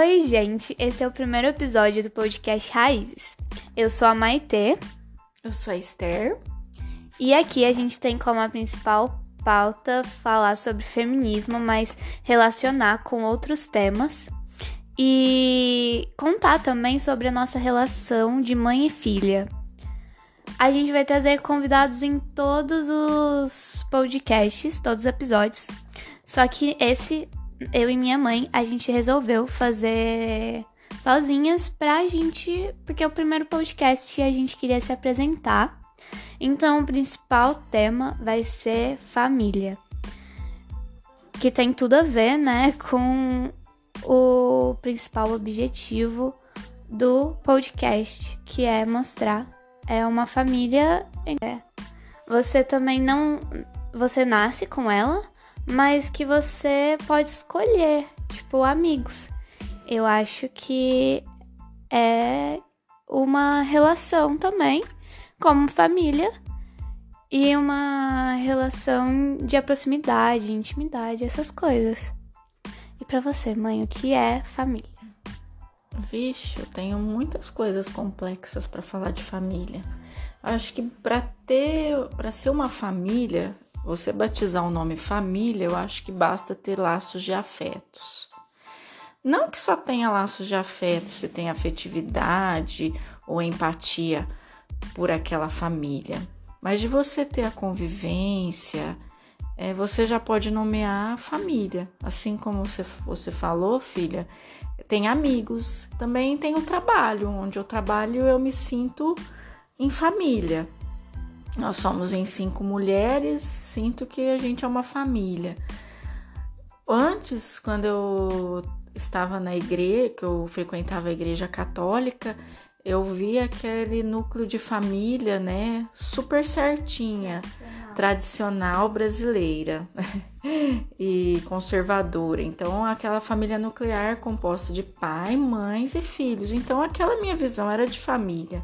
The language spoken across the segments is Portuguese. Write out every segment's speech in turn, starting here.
Oi, gente, esse é o primeiro episódio do podcast Raízes. Eu sou a Maitê. Eu sou a Esther. E aqui a gente tem como a principal pauta falar sobre feminismo, mas relacionar com outros temas. E contar também sobre a nossa relação de mãe e filha. A gente vai trazer convidados em todos os podcasts, todos os episódios. Só que esse eu e minha mãe, a gente resolveu fazer sozinhas pra gente, porque é o primeiro podcast e a gente queria se apresentar. Então, o principal tema vai ser família. Que tem tudo a ver, né, com o principal objetivo do podcast, que é mostrar é uma família. Você também não. Você nasce com ela, mas que você pode escolher, tipo, amigos. Eu acho que é uma relação também, como família, e uma relação de proximidade, intimidade, essas coisas. E para você, mãe, o que é família? Vixe, eu tenho muitas coisas complexas para falar de família. Acho que para ter, para ser uma família, você batizar o nome família, eu acho que basta ter laços de afetos. Não que só tenha laços de afetos, se tem afetividade ou empatia por aquela família, mas de você ter a convivência, é, você já pode nomear família. Assim como você, você falou, filha, tem amigos, também tem o trabalho, onde eu trabalho eu me sinto em família. Nós somos em cinco mulheres, sinto que a gente é uma família. Antes, quando eu estava na igreja, que eu frequentava a igreja católica, eu via aquele núcleo de família, né, super certinha, tradicional, tradicional brasileira e conservadora. Então, aquela família nuclear composta de pai, mães e filhos. Então, aquela minha visão era de família.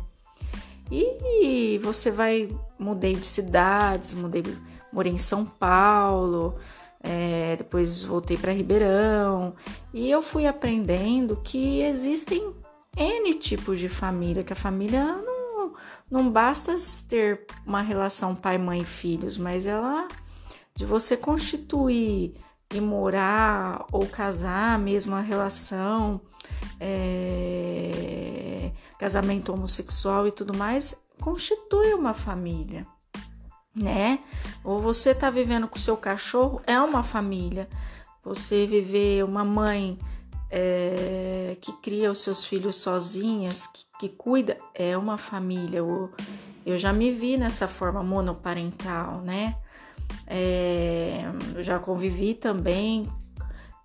E você vai, mudei de cidades, mudei, morei em São Paulo, é, depois voltei para Ribeirão. E eu fui aprendendo que existem N tipos de família, que a família não, não basta ter uma relação pai, mãe e filhos, mas ela de você constituir e morar ou casar, mesmo a relação, é, casamento homossexual e tudo mais, constitui uma família, né? Ou você tá vivendo com o seu cachorro, é uma família. Você viver uma mãe é, que cria os seus filhos sozinhas, que, que cuida, é uma família. Eu, eu já me vi nessa forma monoparental, né? É, eu já convivi também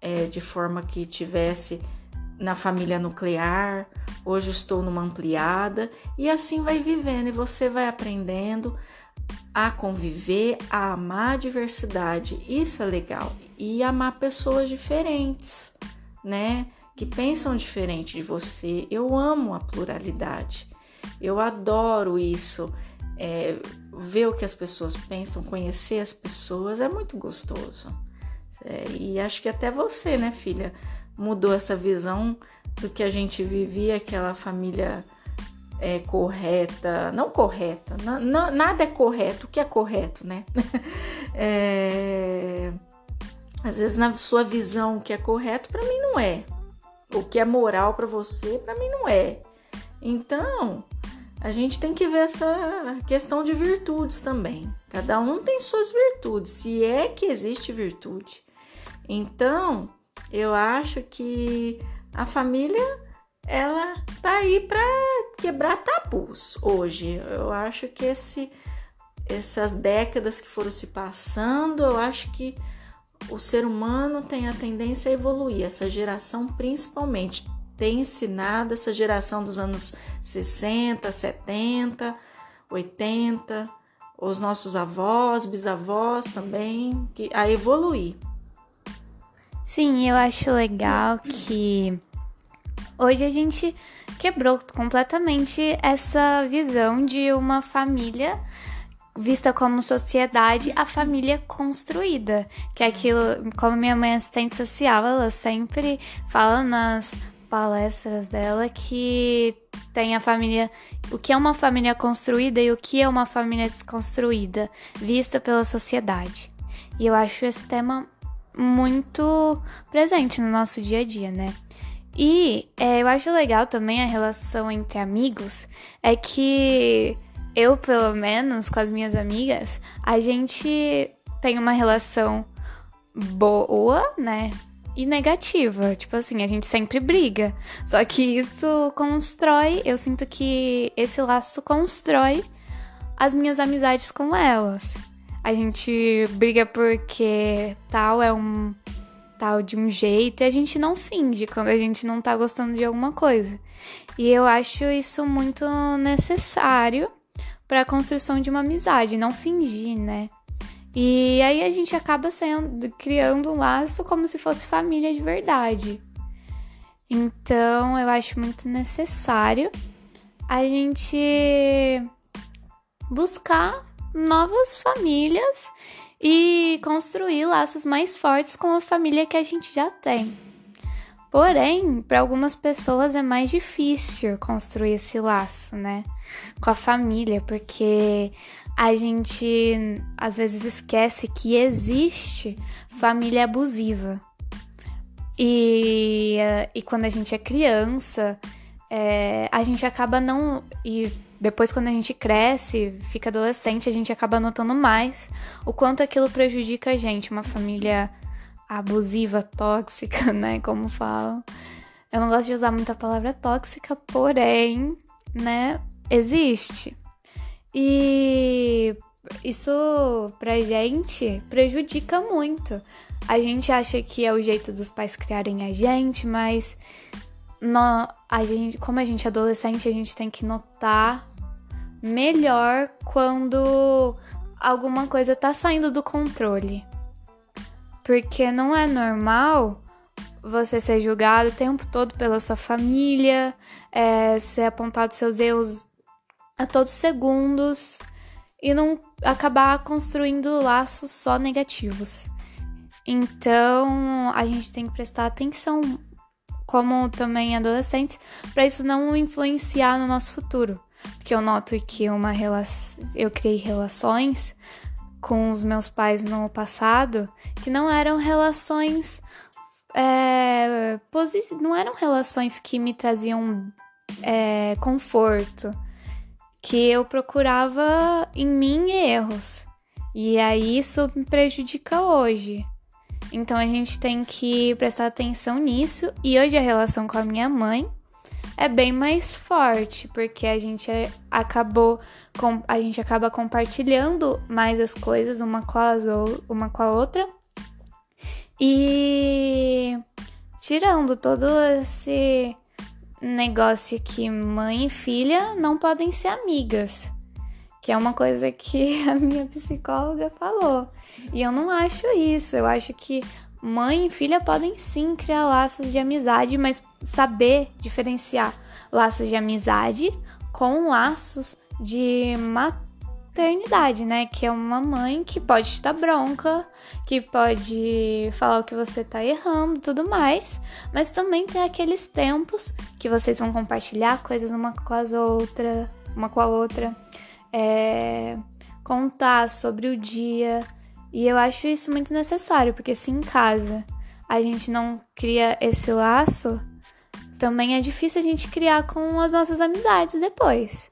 é, de forma que tivesse na família nuclear, hoje estou numa ampliada, e assim vai vivendo e você vai aprendendo a conviver, a amar a diversidade. Isso é legal. E amar pessoas diferentes, né? Que pensam diferente de você. Eu amo a pluralidade. Eu adoro isso. É, ver o que as pessoas pensam, conhecer as pessoas é muito gostoso. É, e acho que até você, né, filha, mudou essa visão do que a gente vivia, aquela família é, correta, não correta, não, nada é correto, o que é correto, né? é, às vezes na sua visão o que é correto para mim não é, o que é moral para você para mim não é. Então a gente tem que ver essa questão de virtudes também. Cada um tem suas virtudes, se é que existe virtude. Então, eu acho que a família ela tá aí para quebrar tabus hoje. Eu acho que esse essas décadas que foram se passando, eu acho que o ser humano tem a tendência a evoluir, essa geração principalmente tem ensinado essa geração dos anos 60, 70, 80, os nossos avós, bisavós também, que, a evoluir. Sim, eu acho legal que hoje a gente quebrou completamente essa visão de uma família vista como sociedade, a família construída, que é aquilo, como minha mãe é assistente social, ela sempre fala nas palestras dela que tem a família, o que é uma família construída e o que é uma família desconstruída, vista pela sociedade. E eu acho esse tema muito presente no nosso dia a dia, né? E é, eu acho legal também a relação entre amigos, é que eu, pelo menos, com as minhas amigas, a gente tem uma relação boa, né? E negativa. Tipo assim, a gente sempre briga. Só que isso constrói, eu sinto que esse laço constrói as minhas amizades com elas. A gente briga porque tal é um tal de um jeito e a gente não finge quando a gente não tá gostando de alguma coisa. E eu acho isso muito necessário para a construção de uma amizade, não fingir, né? E aí a gente acaba sendo criando um laço como se fosse família de verdade. Então, eu acho muito necessário a gente buscar novas famílias e construir laços mais fortes com a família que a gente já tem. Porém, para algumas pessoas é mais difícil construir esse laço, né? Com a família, porque a gente às vezes esquece que existe família abusiva. E, e quando a gente é criança, é, a gente acaba não. E depois, quando a gente cresce, fica adolescente, a gente acaba notando mais o quanto aquilo prejudica a gente. Uma família abusiva, tóxica, né? Como falam. Eu não gosto de usar muito a palavra tóxica, porém, né? Existe. E isso pra gente prejudica muito. A gente acha que é o jeito dos pais criarem a gente, mas no, a gente, como a gente é adolescente, a gente tem que notar melhor quando alguma coisa tá saindo do controle. Porque não é normal você ser julgado o tempo todo pela sua família, é, ser apontado seus erros a todos segundos e não acabar construindo laços só negativos. Então a gente tem que prestar atenção como também adolescentes, para isso não influenciar no nosso futuro. Porque eu noto que uma relação, eu criei relações com os meus pais no passado que não eram relações é, não eram relações que me traziam é, conforto, que eu procurava em mim erros. E aí isso me prejudica hoje. Então a gente tem que prestar atenção nisso. E hoje a relação com a minha mãe é bem mais forte, porque a gente acabou com, a gente acaba compartilhando mais as coisas uma com, as, uma com a outra. E tirando todo esse negócio que mãe e filha não podem ser amigas que é uma coisa que a minha psicóloga falou. E eu não acho isso. Eu acho que mãe e filha podem sim criar laços de amizade, mas saber diferenciar laços de amizade com laços de maternidade, né? Que é uma mãe que pode dar bronca, que pode falar o que você tá errando, tudo mais, mas também tem aqueles tempos que vocês vão compartilhar coisas uma com as outras, uma com a outra é, contar sobre o dia. E eu acho isso muito necessário, porque se em casa a gente não cria esse laço, também é difícil a gente criar com as nossas amizades depois.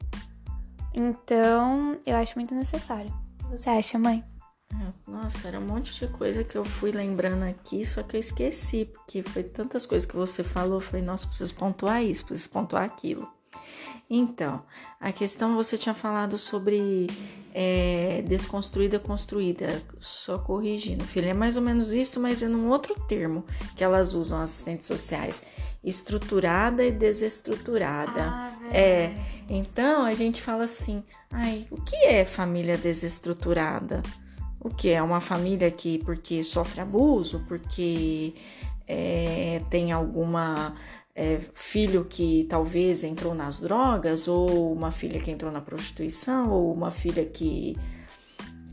Então, eu acho muito necessário. Você acha, mãe? É, nossa, era um monte de coisa que eu fui lembrando aqui, só que eu esqueci, porque foi tantas coisas que você falou. Eu falei, nossa, preciso pontuar isso, preciso pontuar aquilo. Então, a questão você tinha falado sobre é, desconstruída, construída, só corrigindo, filha, é mais ou menos isso, mas é num outro termo que elas usam, assistentes sociais, estruturada e desestruturada. Ah, é, então a gente fala assim, ai, o que é família desestruturada? O que é uma família que porque sofre abuso, porque é, tem alguma é, filho que talvez entrou nas drogas, ou uma filha que entrou na prostituição, ou uma filha que.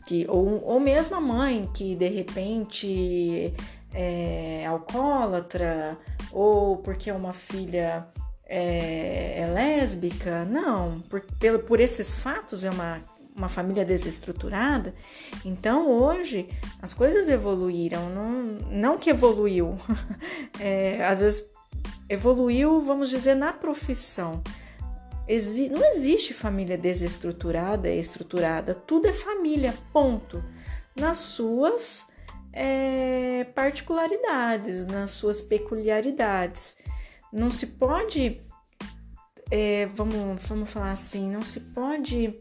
que ou, ou mesmo a mãe que de repente é alcoólatra, ou porque é uma filha é, é lésbica. Não, por, por, por esses fatos é uma, uma família desestruturada. Então hoje as coisas evoluíram, não, não que evoluiu, é, às vezes evoluiu, vamos dizer, na profissão. Exi não existe família desestruturada, estruturada, tudo é família, ponto. Nas suas é, particularidades, nas suas peculiaridades. Não se pode, é, vamos, vamos falar assim, não se pode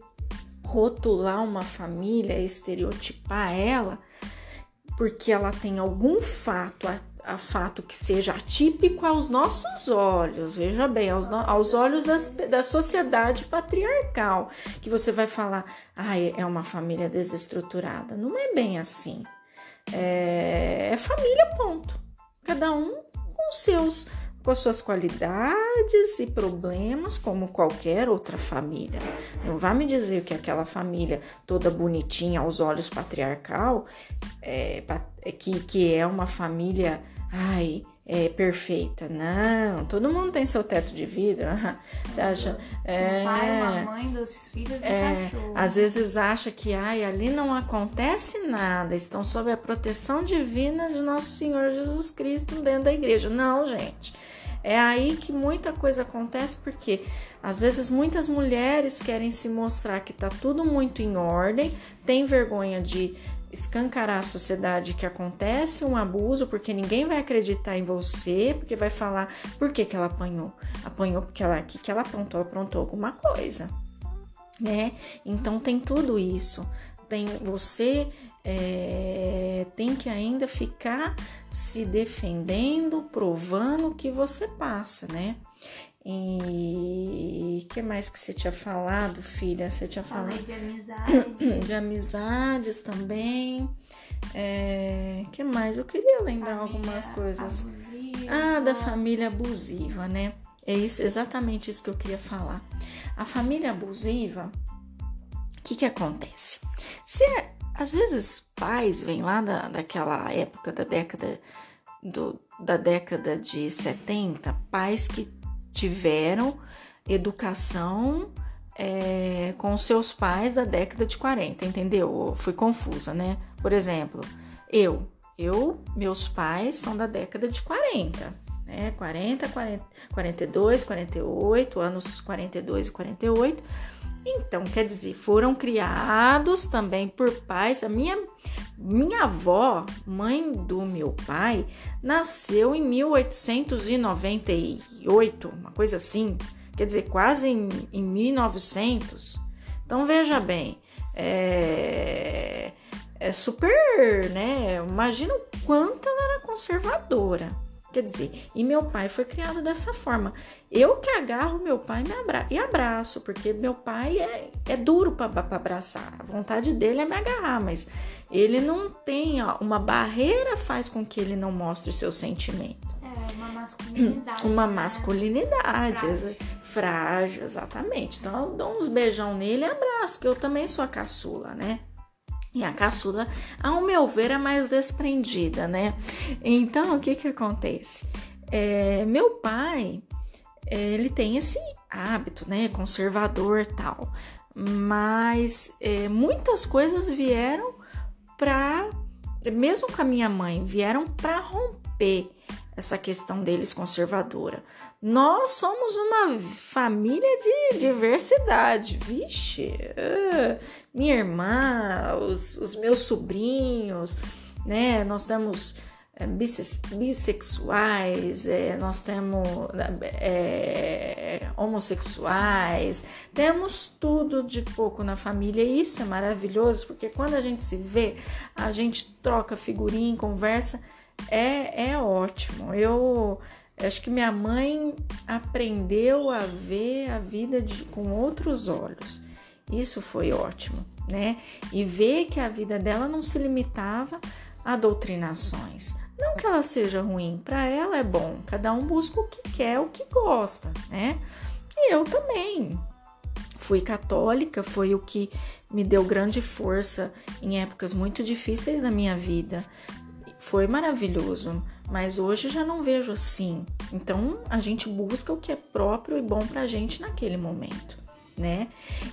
rotular uma família, estereotipar ela, porque ela tem algum fato, a, fato que seja atípico aos nossos olhos, veja bem, aos, aos olhos das, da sociedade patriarcal, que você vai falar, ah, é uma família desestruturada. Não é bem assim. É, é família, ponto. Cada um com seus com as suas qualidades e problemas, como qualquer outra família. Não vá me dizer que aquela família toda bonitinha aos olhos patriarcal é que, que é uma família, ai, é perfeita. Não, todo mundo tem seu teto de vidro. Você acha? É, o pai, uma mãe, dos filhos e é, cachorro. Às vezes acha que ai, ali não acontece nada, estão sob a proteção divina de nosso Senhor Jesus Cristo dentro da igreja. Não, gente. É aí que muita coisa acontece, porque às vezes muitas mulheres querem se mostrar que tá tudo muito em ordem, tem vergonha de escancarar a sociedade que acontece um abuso, porque ninguém vai acreditar em você, porque vai falar por que, que ela apanhou. Apanhou porque ela que, que ela aprontou, aprontou alguma coisa, né? Então tem tudo isso. Tem você é, tem que ainda ficar se defendendo, provando que você passa, né? E que mais que você tinha falado, filha? Você tinha Falei falado de amizade. de amizades também. É, que mais? Eu queria lembrar família algumas coisas. abusiva. Ah, da família abusiva, né? É isso, exatamente isso que eu queria falar. A família abusiva, o que que acontece? Se é- às vezes pais vêm lá da, daquela época da década do, da década de 70, pais que tiveram educação é, com seus pais da década de 40, entendeu? Fui confusa, né? Por exemplo, eu, eu, meus pais são da década de 40, né? 40, 40, 42, 48, anos 42 e 48. Então, quer dizer, foram criados também por pais. A minha, minha avó, mãe do meu pai, nasceu em 1898, uma coisa assim. Quer dizer, quase em, em 1900. Então, veja bem, é, é super, né? Imagina o quanto ela era conservadora. Quer dizer, e meu pai foi criado dessa forma. Eu que agarro meu pai me abra e abraço, porque meu pai é, é duro para abraçar. A vontade dele é me agarrar, mas ele não tem ó, uma barreira faz com que ele não mostre seu sentimento. É, uma masculinidade. Uma né? masculinidade Frágil. frágil, exatamente. Então eu dou uns beijão nele e abraço, que eu também sou a caçula, né? E a caçula, ao meu ver, é mais desprendida, né? Então, o que que acontece? É, meu pai, é, ele tem esse hábito, né? Conservador tal. Mas é, muitas coisas vieram pra... Mesmo com a minha mãe, vieram pra romper essa questão deles conservadora. Nós somos uma família de diversidade, vixe. ah, minha irmã, os, os meus sobrinhos, né? Nós temos bisse- bissexuais, é, nós temos é, homossexuais, temos tudo de pouco na família e isso é maravilhoso porque quando a gente se vê, a gente troca figurinha, conversa, é, é ótimo. Eu acho que minha mãe aprendeu a ver a vida de, com outros olhos. Isso foi ótimo, né? E ver que a vida dela não se limitava a doutrinações. Não que ela seja ruim, para ela é bom. Cada um busca o que quer, o que gosta, né? E eu também. Fui católica, foi o que me deu grande força em épocas muito difíceis da minha vida. foi maravilhoso, mas hoje já não vejo assim. Então a gente busca o que é próprio e bom pra gente naquele momento, né?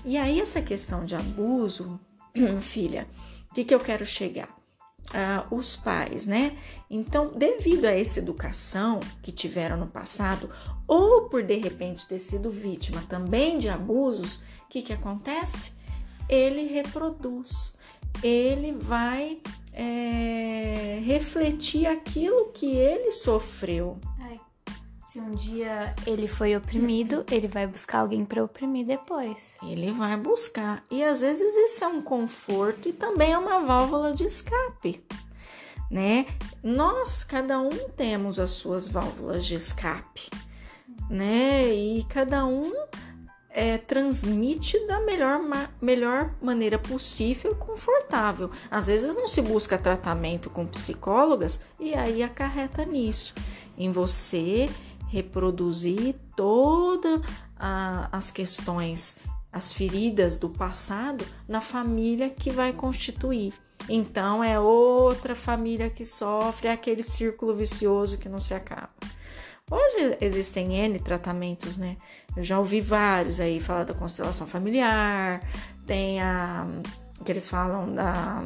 E aí essa questão de abuso, filha, o que, que eu quero chegar? Uh, os pais, né? Então, devido a essa educação que tiveram no passado, ou por de repente ter sido vítima também de abusos, o que, que acontece? Ele reproduz, ele vai é, refletir aquilo que ele sofreu. Se um dia ele foi oprimido, ele vai buscar alguém para oprimir depois. Ele vai buscar. E às vezes isso é um conforto e também é uma válvula de escape. Né? Nós, cada um, temos as suas válvulas de escape, né? E cada um é, transmite da melhor, ma melhor maneira possível e confortável. Às vezes não se busca tratamento com psicólogas e aí acarreta nisso, em você reproduzir todas as questões, as feridas do passado na família que vai constituir. Então é outra família que sofre, é aquele círculo vicioso que não se acaba. Hoje existem N tratamentos, né? Eu já ouvi vários aí falar da constelação familiar, tem a que eles falam da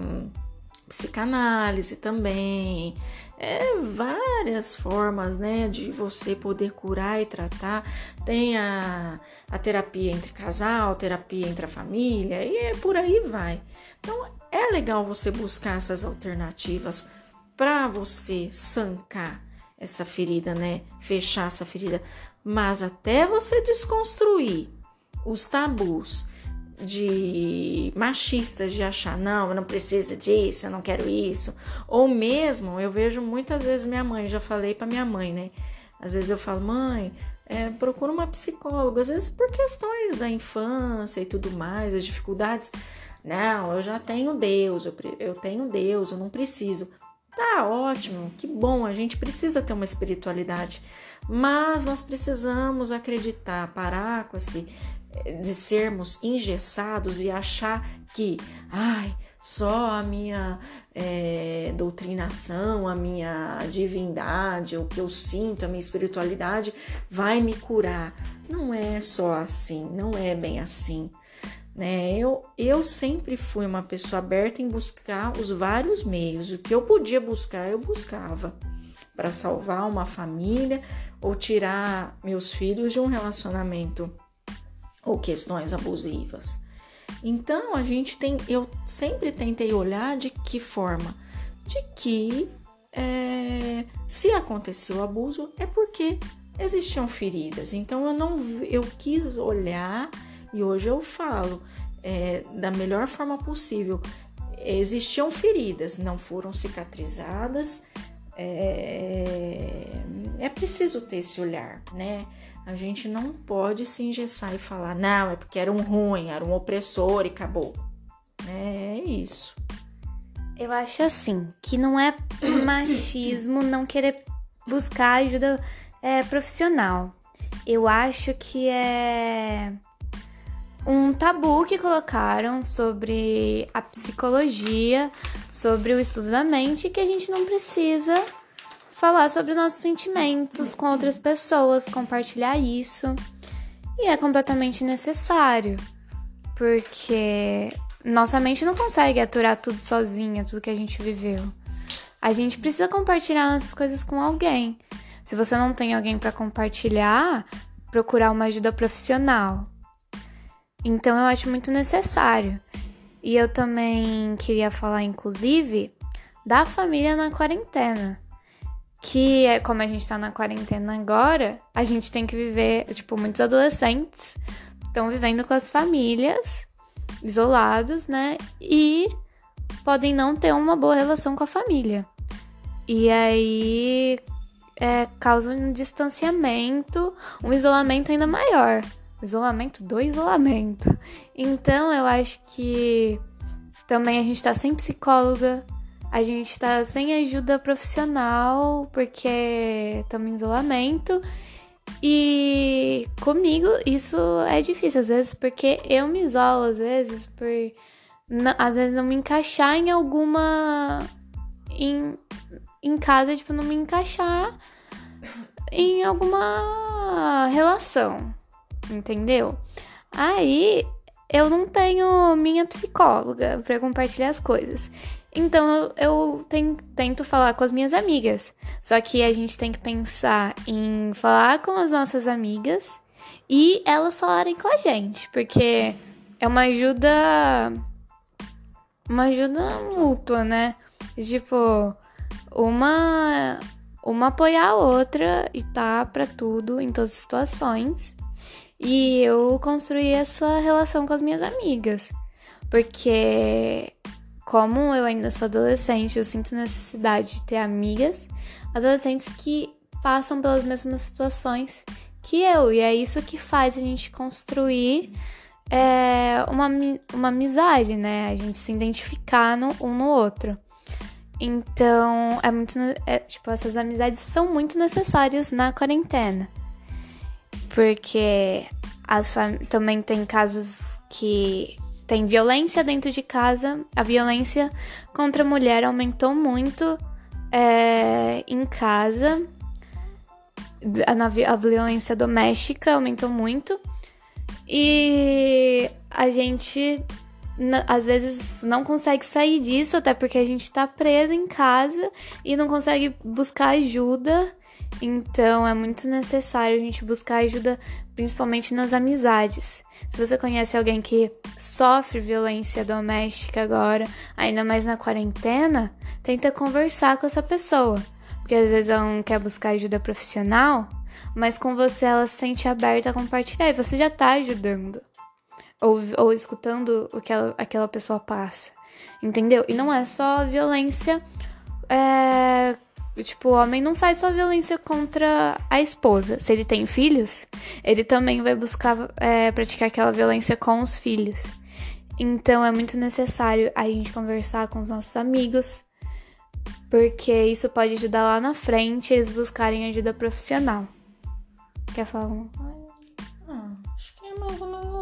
psicanálise também. É várias formas, né, de você poder curar e tratar. Tem a, a terapia entre casal, terapia entre a família, e é por aí vai. Então é legal você buscar essas alternativas para você sancar essa ferida, né? Fechar essa ferida. Mas até você desconstruir os tabus de machistas de achar, não, eu não preciso disso, eu não quero isso. Ou mesmo, eu vejo muitas vezes minha mãe, já falei para minha mãe, né? Às vezes eu falo, mãe, é, procura uma psicóloga, às vezes por questões da infância e tudo mais, as dificuldades. Não, eu já tenho Deus, eu, eu tenho Deus, eu não preciso. Tá ótimo, que bom, a gente precisa ter uma espiritualidade, mas nós precisamos acreditar, parar com esse de sermos engessados e achar que, ai, só a minha é, doutrinação, a minha divindade, o que eu sinto, a minha espiritualidade vai me curar. Não é só assim, não é bem assim né? Eu, eu sempre fui uma pessoa aberta em buscar os vários meios. O que eu podia buscar, eu buscava para salvar uma família ou tirar meus filhos de um relacionamento ou questões abusivas. Então a gente tem, eu sempre tentei olhar de que forma, de que é, se aconteceu abuso é porque existiam feridas. Então eu não, eu quis olhar e hoje eu falo é, da melhor forma possível. Existiam feridas, não foram cicatrizadas. É, é preciso ter esse olhar, né? A gente não pode se engessar e falar, não, é porque era um ruim, era um opressor e acabou. É isso. Eu acho assim, que não é machismo não querer buscar ajuda é, profissional. Eu acho que é um tabu que colocaram sobre a psicologia, sobre o estudo da mente, que a gente não precisa falar sobre nossos sentimentos com outras pessoas, compartilhar isso. E é completamente necessário, porque nossa mente não consegue aturar tudo sozinha, tudo que a gente viveu. A gente precisa compartilhar nossas coisas com alguém. Se você não tem alguém para compartilhar, procurar uma ajuda profissional. Então eu acho muito necessário. E eu também queria falar, inclusive, da família na quarentena. Que é como a gente tá na quarentena agora, a gente tem que viver, tipo, muitos adolescentes estão vivendo com as famílias, isolados, né? E podem não ter uma boa relação com a família. E aí é, causa um distanciamento, um isolamento ainda maior isolamento do isolamento. Então eu acho que também a gente tá sem psicóloga, a gente tá sem ajuda profissional porque estamos em isolamento. E comigo isso é difícil às vezes porque eu me isolo às vezes por às vezes não me encaixar em alguma em, em casa, tipo, não me encaixar em alguma relação, entendeu? Aí eu não tenho minha psicóloga para compartilhar as coisas. Então eu tento falar com as minhas amigas. Só que a gente tem que pensar em falar com as nossas amigas e elas falarem com a gente, porque é uma ajuda uma ajuda mútua, né? Tipo, uma uma apoiar a outra e tá para tudo em todas as situações. E eu construí essa relação com as minhas amigas, porque como eu ainda sou adolescente, eu sinto necessidade de ter amigas, adolescentes que passam pelas mesmas situações que eu, e é isso que faz a gente construir é, uma, uma amizade, né? A gente se identificar no, um no outro. Então, é muito. É, tipo, essas amizades são muito necessárias na quarentena. Porque também tem casos que tem violência dentro de casa. A violência contra a mulher aumentou muito é, em casa. A, a violência doméstica aumentou muito. E a gente às vezes não consegue sair disso, até porque a gente tá presa em casa e não consegue buscar ajuda. Então é muito necessário a gente buscar ajuda, principalmente nas amizades. Se você conhece alguém que sofre violência doméstica agora, ainda mais na quarentena, tenta conversar com essa pessoa. Porque às vezes ela não quer buscar ajuda profissional, mas com você ela se sente aberta a compartilhar e você já tá ajudando ou, ou escutando o que ela, aquela pessoa passa. Entendeu? E não é só violência. É, tipo, o homem não faz só violência contra a esposa. Se ele tem filhos, ele também vai buscar é, praticar aquela violência com os filhos. Então é muito necessário a gente conversar com os nossos amigos, porque isso pode ajudar lá na frente eles buscarem ajuda profissional. Quer falar?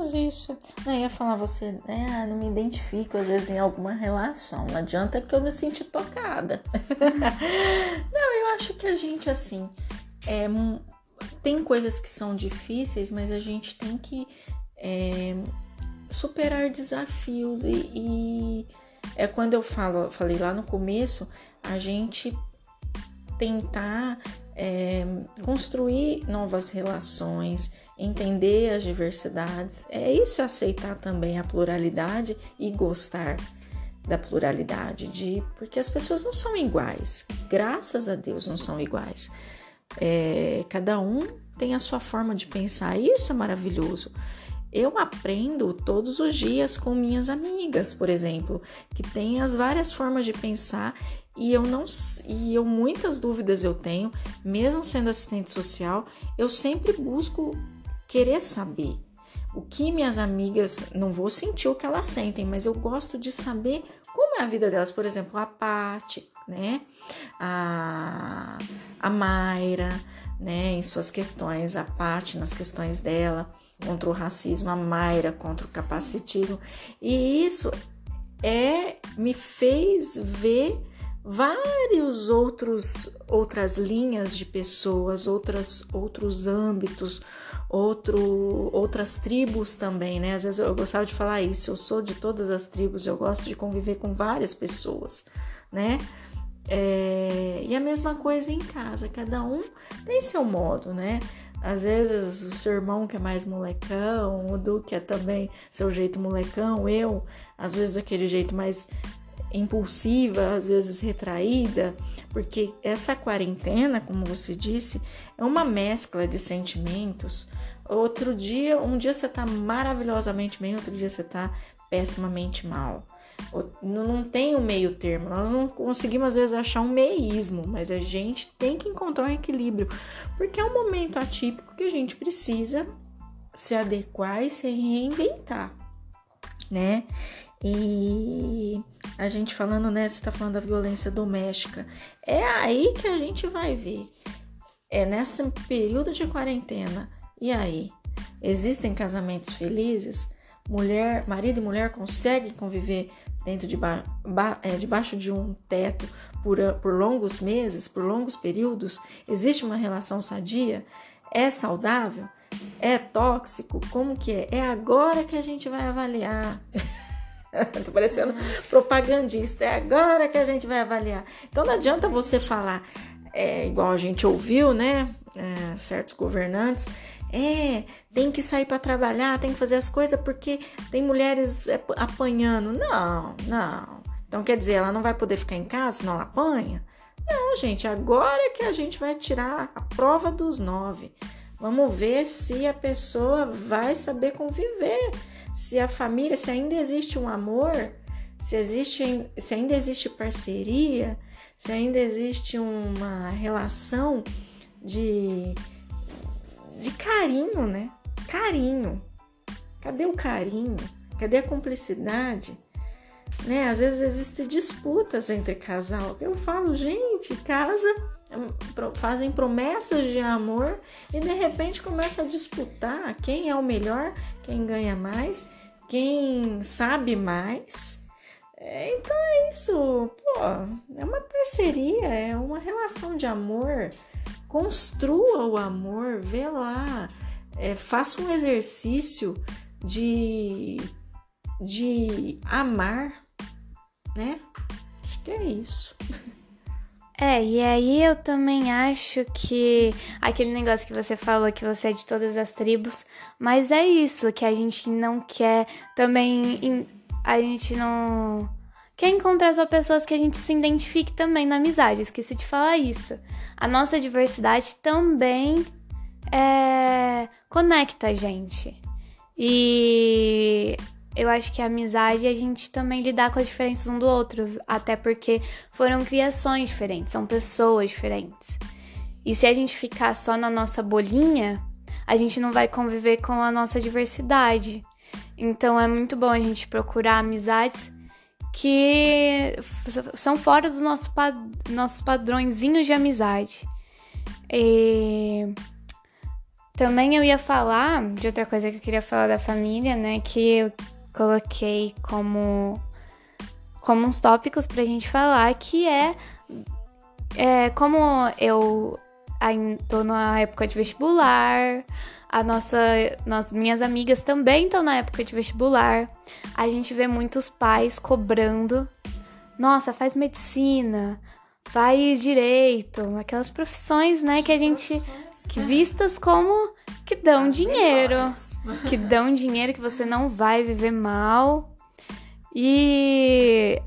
Menos isso. Não, ia falar você, né? Não me identifico às vezes em alguma relação. Não adianta que eu me senti tocada. não, eu acho que a gente, assim, é, tem coisas que são difíceis, mas a gente tem que é, superar desafios. E, e, é quando eu falo, falei lá no começo, a gente tentar é, construir novas relações entender as diversidades. É isso aceitar também a pluralidade e gostar da pluralidade, de porque as pessoas não são iguais. Graças a Deus não são iguais. É, cada um tem a sua forma de pensar. Isso é maravilhoso. Eu aprendo todos os dias com minhas amigas, por exemplo, que têm as várias formas de pensar e eu não e eu muitas dúvidas eu tenho, mesmo sendo assistente social, eu sempre busco querer saber. O que minhas amigas, não vou sentir o que elas sentem, mas eu gosto de saber como é a vida delas. Por exemplo, a Paty, né? A, a Mayra, né? Em suas questões, a Paty nas questões dela contra o racismo, a Mayra contra o capacitismo. E isso é me fez ver vários outros outras linhas de pessoas, outras outros âmbitos, outro, outras tribos também, né? Às vezes eu, gostava de falar isso, eu sou de todas as tribos, eu gosto de conviver com várias pessoas, né? É, e a mesma coisa em casa, cada um tem seu modo, né? Às vezes o seu irmão que é mais molecão, o Du que é também seu jeito molecão, eu, às vezes aquele jeito mais impulsiva, às vezes retraída, porque essa quarentena, como você disse, é uma mescla de sentimentos. Outro dia, um dia você tá maravilhosamente bem, outro dia você tá pessimamente mal. Não tem o um meio termo, nós não conseguimos às vezes achar um meísmo, mas a gente tem que encontrar um equilíbrio, porque é um momento atípico que a gente precisa se adequar e se reinventar, né? E a gente falando, né? Você tá falando da violência doméstica. É aí que a gente vai ver. É nesse período de quarentena. E aí? Existem casamentos felizes? Mulher, marido e mulher conseguem conviver dentro de ba ba é, debaixo de um teto por, por longos meses, por longos períodos, existe uma relação sadia? É saudável? É tóxico? Como que é? É agora que a gente vai avaliar. Tô parecendo propagandista. É agora que a gente vai avaliar. Então não adianta você falar, é, igual a gente ouviu, né? É, certos governantes. É, tem que sair para trabalhar, tem que fazer as coisas porque tem mulheres é, apanhando. Não, não. Então quer dizer, ela não vai poder ficar em casa se não ela apanha? Não, gente, agora que a gente vai tirar a prova dos nove. Vamos ver se a pessoa vai saber conviver, se a família, se ainda existe um amor, se existe, se ainda existe parceria, se ainda existe uma relação de de carinho, né? Carinho. Cadê o carinho? Cadê a cumplicidade? Né? Às vezes existem disputas entre casal. Eu falo, gente, casa, fazem promessas de amor e de repente começa a disputar quem é o melhor, quem ganha mais, quem sabe mais. É, então é isso, pô, é uma parceria, é uma relação de amor. Construa o amor, vê lá, é, faça um exercício de, de amar né? Acho que é isso. É, e aí eu também acho que aquele negócio que você falou que você é de todas as tribos, mas é isso que a gente não quer também a gente não quer encontrar só pessoas que a gente se identifique também na amizade. Esqueci de falar isso. A nossa diversidade também é, conecta a gente. E eu acho que a amizade é a gente também lidar com as diferenças um do outro, até porque foram criações diferentes, são pessoas diferentes. E se a gente ficar só na nossa bolinha, a gente não vai conviver com a nossa diversidade. Então é muito bom a gente procurar amizades que são fora dos nossos, pad nossos padrõezinhos de amizade. E também eu ia falar de outra coisa que eu queria falar da família, né? Que eu coloquei como, como uns tópicos pra gente falar, que é, é como eu tô na época de vestibular, a nossa, minhas amigas também estão na época de vestibular. A gente vê muitos pais cobrando. Nossa, faz medicina, faz direito, aquelas profissões, né, que a gente que vistas como que dão dinheiro que dão dinheiro que você não vai viver mal. E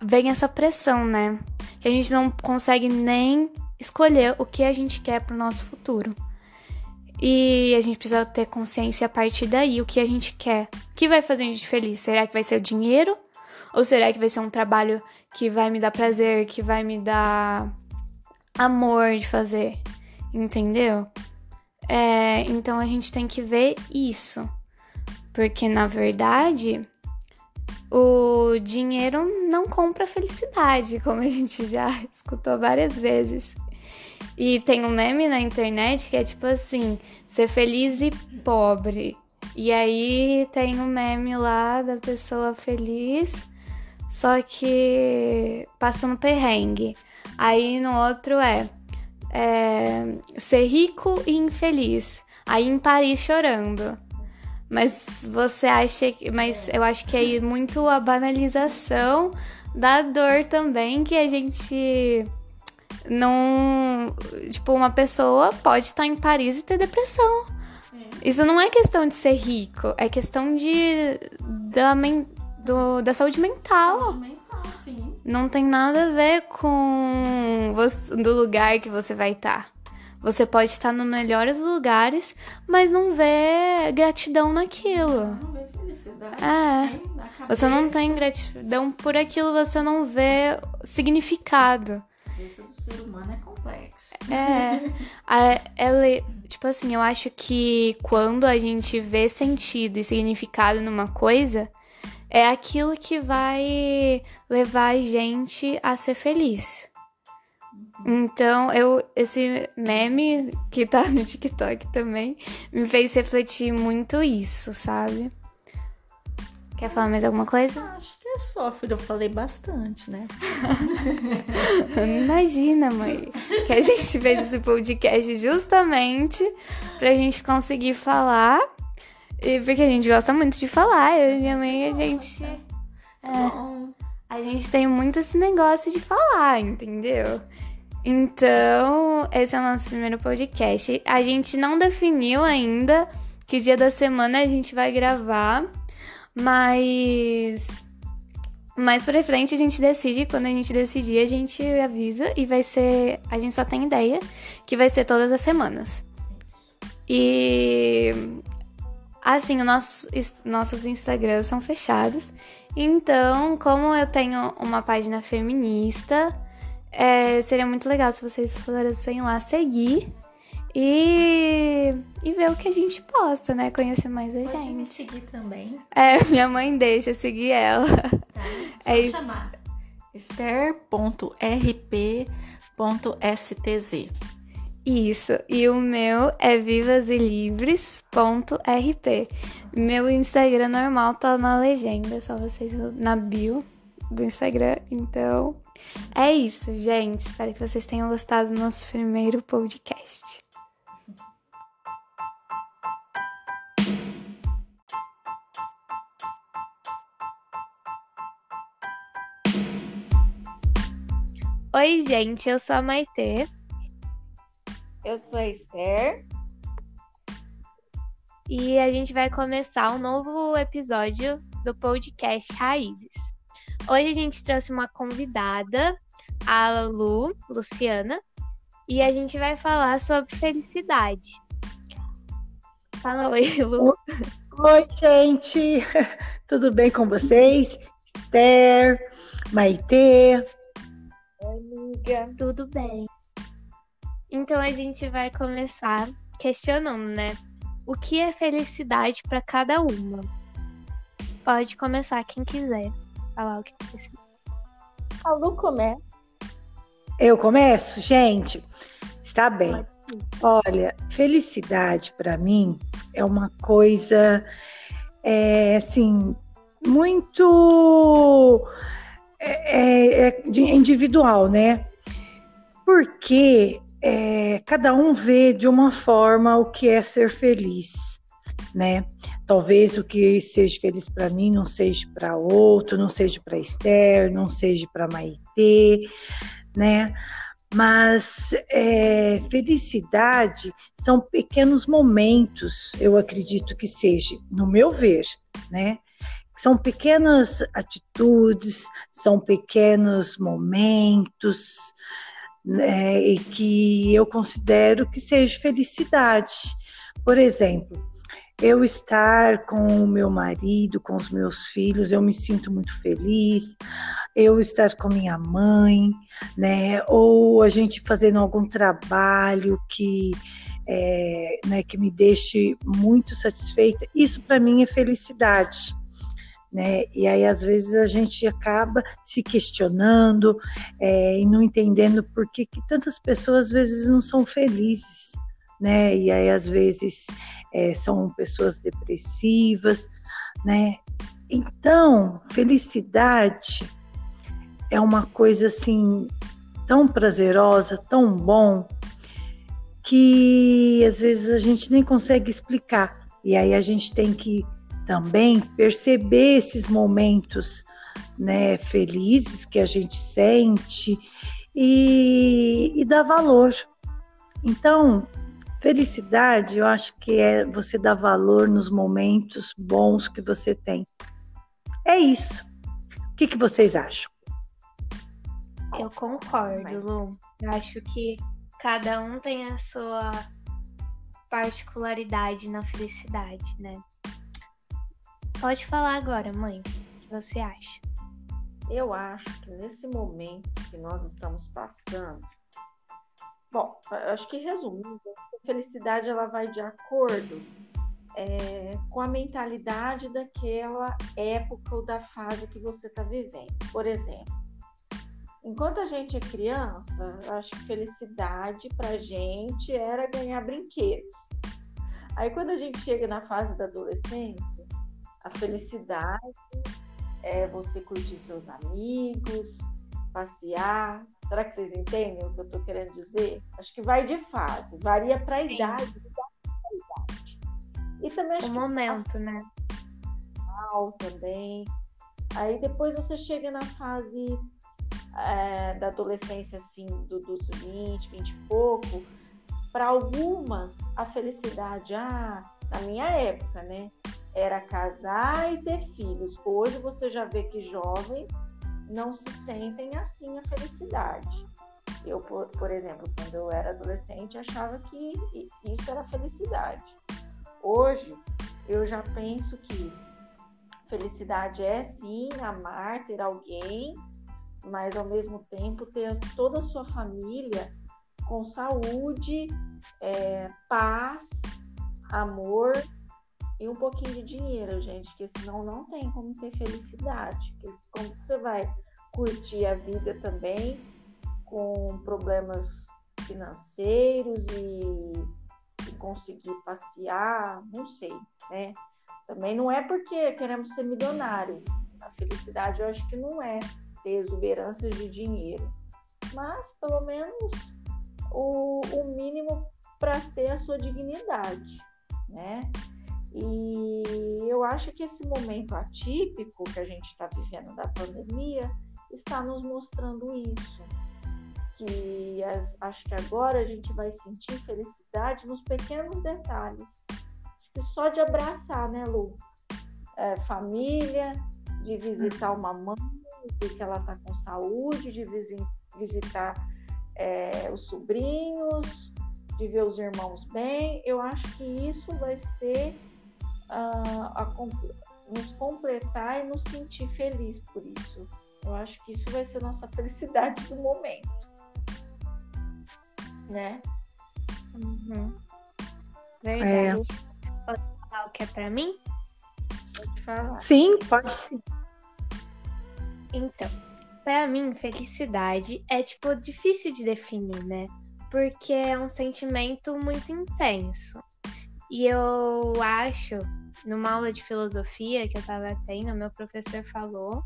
vem essa pressão, né? Que a gente não consegue nem escolher o que a gente quer pro nosso futuro. E a gente precisa ter consciência a partir daí, o que a gente quer. O que vai fazer a gente feliz? Será que vai ser o dinheiro? Ou será que vai ser um trabalho que vai me dar prazer, que vai me dar amor de fazer? Entendeu? É, então a gente tem que ver isso. Porque na verdade o dinheiro não compra felicidade, como a gente já escutou várias vezes. E tem um meme na internet que é tipo assim: ser feliz e pobre. E aí tem um meme lá da pessoa feliz, só que passando perrengue. Aí no outro é é, ser rico e infeliz. Aí em Paris chorando. Mas você acha que. Mas eu acho que é muito a banalização da dor também que a gente não. Tipo, uma pessoa pode estar em Paris e ter depressão. É. Isso não é questão de ser rico, é questão de. da, do, da saúde mental. Saúde mental sim. Não tem nada a ver com você, do lugar que você vai estar. Tá. Você pode estar nos melhores lugares, mas não vê gratidão naquilo. Não vê felicidade. É. Você não tem gratidão por aquilo, você não vê significado. A cabeça do ser humano é complexa. É. A, ela, tipo assim, eu acho que quando a gente vê sentido e significado numa coisa, é aquilo que vai levar a gente a ser feliz. Então, eu esse meme que tá no TikTok também me fez refletir muito isso, sabe? Quer falar mais alguma coisa? Acho que É só, filho, eu falei bastante, né? Imagina, mãe, que a gente fez esse podcast justamente pra gente conseguir falar. E porque a gente gosta muito de falar, eu e minha mãe, a gente. É, a gente tem muito esse negócio de falar, entendeu? Então, esse é o nosso primeiro podcast. A gente não definiu ainda que dia da semana a gente vai gravar, mas mais pra frente a gente decide, quando a gente decidir, a gente avisa e vai ser. A gente só tem ideia que vai ser todas as semanas. E assim, os nossos, nossos Instagrams são fechados. Então, como eu tenho uma página feminista, é, seria muito legal se vocês fossem lá seguir e, e ver o que a gente posta, né? Conhecer mais a Pode gente. me seguir também. É, minha mãe deixa seguir ela. Tá? É isso. Esther.rp.stz Isso. E o meu é vivaselivres.rp. Meu Instagram normal tá na legenda, só vocês na bio do Instagram. Então, é isso, gente. Espero que vocês tenham gostado do nosso primeiro podcast. Oi, gente, eu sou a Maitê. Eu sou a Esther. E a gente vai começar um novo episódio do podcast Raízes. Hoje a gente trouxe uma convidada, a Lu, Luciana, e a gente vai falar sobre felicidade. Fala oi, Lu. Oi, gente. Tudo bem com vocês? Esther, Maitê. Oi, amiga. Tudo bem. Então a gente vai começar questionando, né? O que é felicidade para cada uma? Pode começar quem quiser falar o que é precisa. A Lu começa. Eu começo, gente. Está bem. Olha, felicidade para mim é uma coisa, é, assim, muito é, é, individual, né? Porque é, cada um vê de uma forma o que é ser feliz, né? Talvez o que seja feliz para mim não seja para outro, não seja para Esther, não seja para Maitê, né? Mas é, felicidade são pequenos momentos, eu acredito que seja, no meu ver, né? São pequenas atitudes, são pequenos momentos, né, e que eu considero que seja felicidade. Por exemplo, eu estar com o meu marido, com os meus filhos, eu me sinto muito feliz. Eu estar com minha mãe, né? Ou a gente fazendo algum trabalho que é, né, que me deixe muito satisfeita. Isso para mim é felicidade. Né? E aí às vezes a gente acaba se questionando é, e não entendendo por que, que tantas pessoas às vezes não são felizes, né? E aí às vezes é, são pessoas depressivas, né? Então, felicidade é uma coisa assim tão prazerosa, tão bom, que às vezes a gente nem consegue explicar. E aí a gente tem que também perceber esses momentos né, felizes que a gente sente e, e dar valor. Então, Felicidade, eu acho que é você dar valor nos momentos bons que você tem. É isso. O que, que vocês acham? Eu concordo, Lu. Eu acho que cada um tem a sua particularidade na felicidade, né? Pode falar agora, mãe. O que você acha? Eu acho que nesse momento que nós estamos passando, Bom, acho que resumindo, a felicidade ela vai de acordo é, com a mentalidade daquela época ou da fase que você está vivendo. Por exemplo, enquanto a gente é criança, acho que felicidade para gente era ganhar brinquedos. Aí quando a gente chega na fase da adolescência, a felicidade é você curtir seus amigos, passear. Será que vocês entendem o que eu estou querendo dizer? Acho que vai de fase, varia para a idade, idade. E também acho o momento, né? Também. Aí depois você chega na fase é, da adolescência, assim, do, dos 20, 20 e pouco. Para algumas, a felicidade, ah, na minha época, né? Era casar e ter filhos. Hoje você já vê que jovens não se sentem assim a felicidade. Eu, por, por exemplo, quando eu era adolescente, achava que isso era felicidade. Hoje, eu já penso que felicidade é sim amar, ter alguém, mas ao mesmo tempo ter toda a sua família com saúde, é, paz, amor e um pouquinho de dinheiro, gente, que senão não tem como ter felicidade. Como você vai curtir a vida também com problemas financeiros e, e conseguir passear, não sei, né? Também não é porque queremos ser milionário. A felicidade eu acho que não é ter exuberâncias de dinheiro, mas pelo menos o, o mínimo para ter a sua dignidade, né? E eu acho que esse momento atípico que a gente está vivendo da pandemia está nos mostrando isso. Que as, acho que agora a gente vai sentir felicidade nos pequenos detalhes. Acho que só de abraçar, né, Lu? É, família, de visitar uma mãe, de que ela está com saúde, de visitar é, os sobrinhos, de ver os irmãos bem. Eu acho que isso vai ser uh, a, nos completar e nos sentir feliz por isso. Eu acho que isso vai ser nossa felicidade do momento. Né? Uhum. Verdade. É. Posso falar o que é para mim? Pode falar. Sim, pode sim. Então, para mim, felicidade é tipo difícil de definir, né? Porque é um sentimento muito intenso. E eu acho, numa aula de filosofia que eu tava tendo, meu professor falou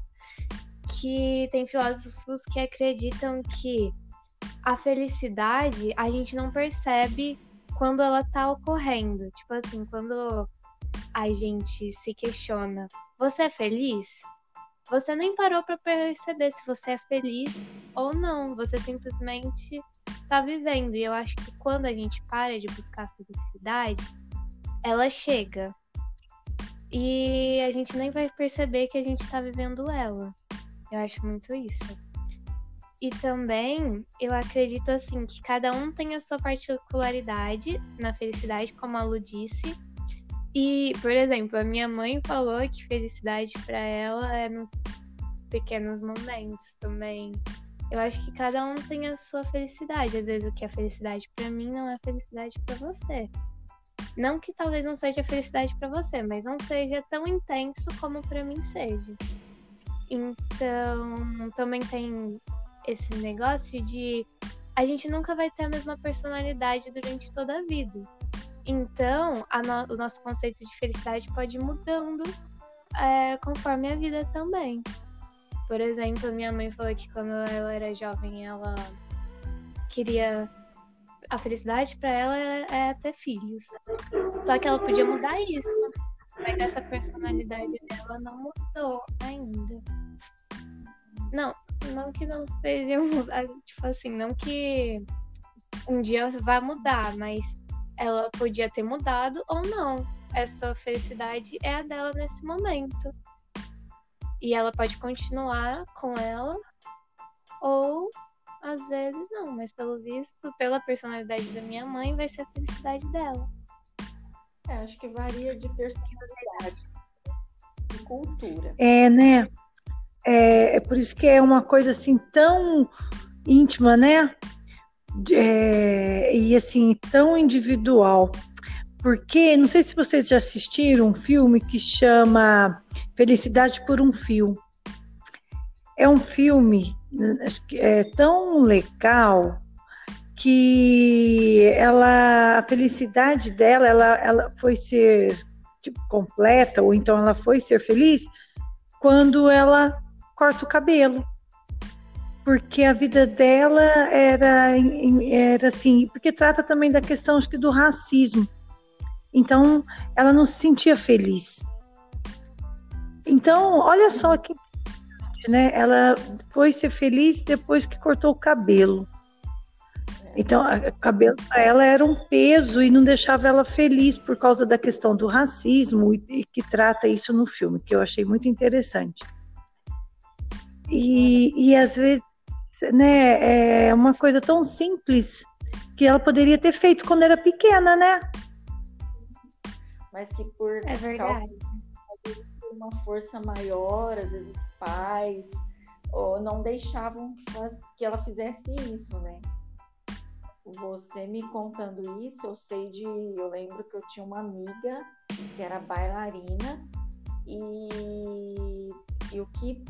que tem filósofos que acreditam que a felicidade a gente não percebe quando ela tá ocorrendo. Tipo assim, quando a gente se questiona, você é feliz? Você nem parou para perceber se você é feliz ou não. Você simplesmente tá vivendo. E eu acho que quando a gente para de buscar a felicidade, ela chega. E a gente nem vai perceber que a gente tá vivendo ela. Eu acho muito isso. E também eu acredito assim que cada um tem a sua particularidade na felicidade, como a Lu disse. E, por exemplo, a minha mãe falou que felicidade para ela é nos pequenos momentos também. Eu acho que cada um tem a sua felicidade. Às vezes o que é felicidade para mim não é felicidade para você. Não que talvez não seja felicidade para você, mas não seja tão intenso como para mim seja. Então, também tem esse negócio de a gente nunca vai ter a mesma personalidade durante toda a vida. Então, no, o nosso conceito de felicidade pode ir mudando é, conforme a vida também. Por exemplo, minha mãe falou que quando ela era jovem, ela queria. A felicidade para ela é ter filhos. Só que ela podia mudar isso. Mas essa personalidade dela não mudou ainda. Não, não que não seja mudar, tipo assim, não que um dia vai mudar, mas ela podia ter mudado ou não. Essa felicidade é a dela nesse momento. E ela pode continuar com ela, ou às vezes não, mas pelo visto, pela personalidade da minha mãe, vai ser a felicidade dela. É, acho que varia de personalidade, de cultura. É, né? É, é por isso que é uma coisa assim tão íntima, né? É, e assim, tão individual. Porque, não sei se vocês já assistiram um filme que chama Felicidade por um Fio. É um filme é tão legal que ela a felicidade dela ela, ela foi ser tipo, completa ou então ela foi ser feliz quando ela corta o cabelo. Porque a vida dela era, era assim, porque trata também da questão acho que do racismo. Então, ela não se sentia feliz. Então, olha só que né? Ela foi ser feliz depois que cortou o cabelo. Então, o cabelo para ela era um peso e não deixava ela feliz por causa da questão do racismo e, e que trata isso no filme, que eu achei muito interessante. E, e às vezes, né, é uma coisa tão simples que ela poderia ter feito quando era pequena, né? Mas que por é verdade. uma força maior, às vezes pais, ou não deixavam que ela fizesse isso, né? Você me contando isso, eu sei de. Eu lembro que eu tinha uma amiga que era bailarina e, e o que.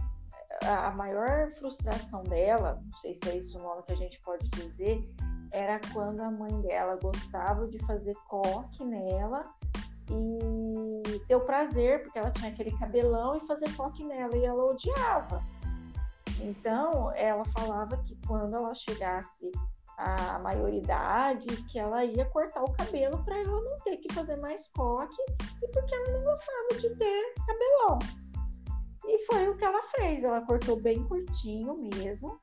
A maior frustração dela, não sei se é isso o nome que a gente pode dizer, era quando a mãe dela gostava de fazer coque nela e o prazer, porque ela tinha aquele cabelão e fazer coque nela, e ela odiava. Então, ela falava que quando ela chegasse a maioridade que ela ia cortar o cabelo para ela não ter que fazer mais coque e porque ela não gostava de ter cabelão. E foi o que ela fez, ela cortou bem curtinho mesmo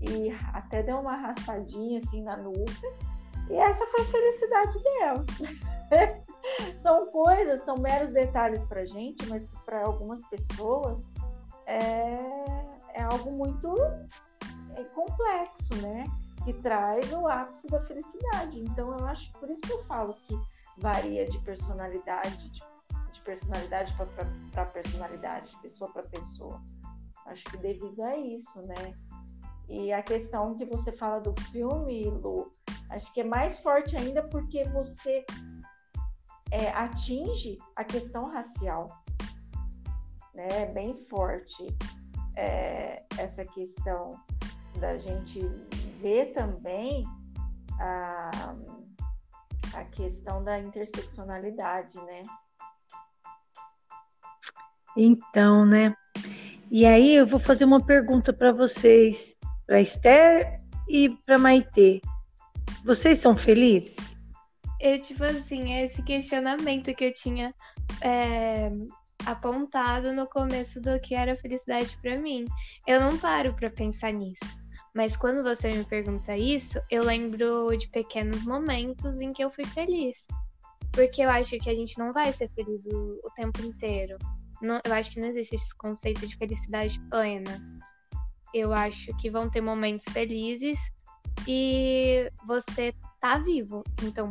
e até deu uma raspadinha assim na nuca. E essa foi a felicidade dela. são coisas, são meros detalhes para gente, mas para algumas pessoas é, é algo muito é complexo, né? que traz o ápice da felicidade. Então, eu acho por isso que eu falo que varia de personalidade, de, de personalidade para personalidade, de pessoa para pessoa. Acho que devido a isso, né? E a questão que você fala do filme, Lu, acho que é mais forte ainda porque você é, atinge a questão racial, né? Bem forte é, essa questão da gente ver também a, a questão da interseccionalidade, né? Então, né? E aí eu vou fazer uma pergunta para vocês, para Esther e para Maitê. Vocês são felizes? Eu, tipo assim, é esse questionamento que eu tinha é, apontado no começo do que era felicidade para mim. Eu não paro para pensar nisso. Mas quando você me pergunta isso, eu lembro de pequenos momentos em que eu fui feliz. Porque eu acho que a gente não vai ser feliz o, o tempo inteiro. Não, eu acho que não existe esse conceito de felicidade plena. Eu acho que vão ter momentos felizes e você tá vivo. Então,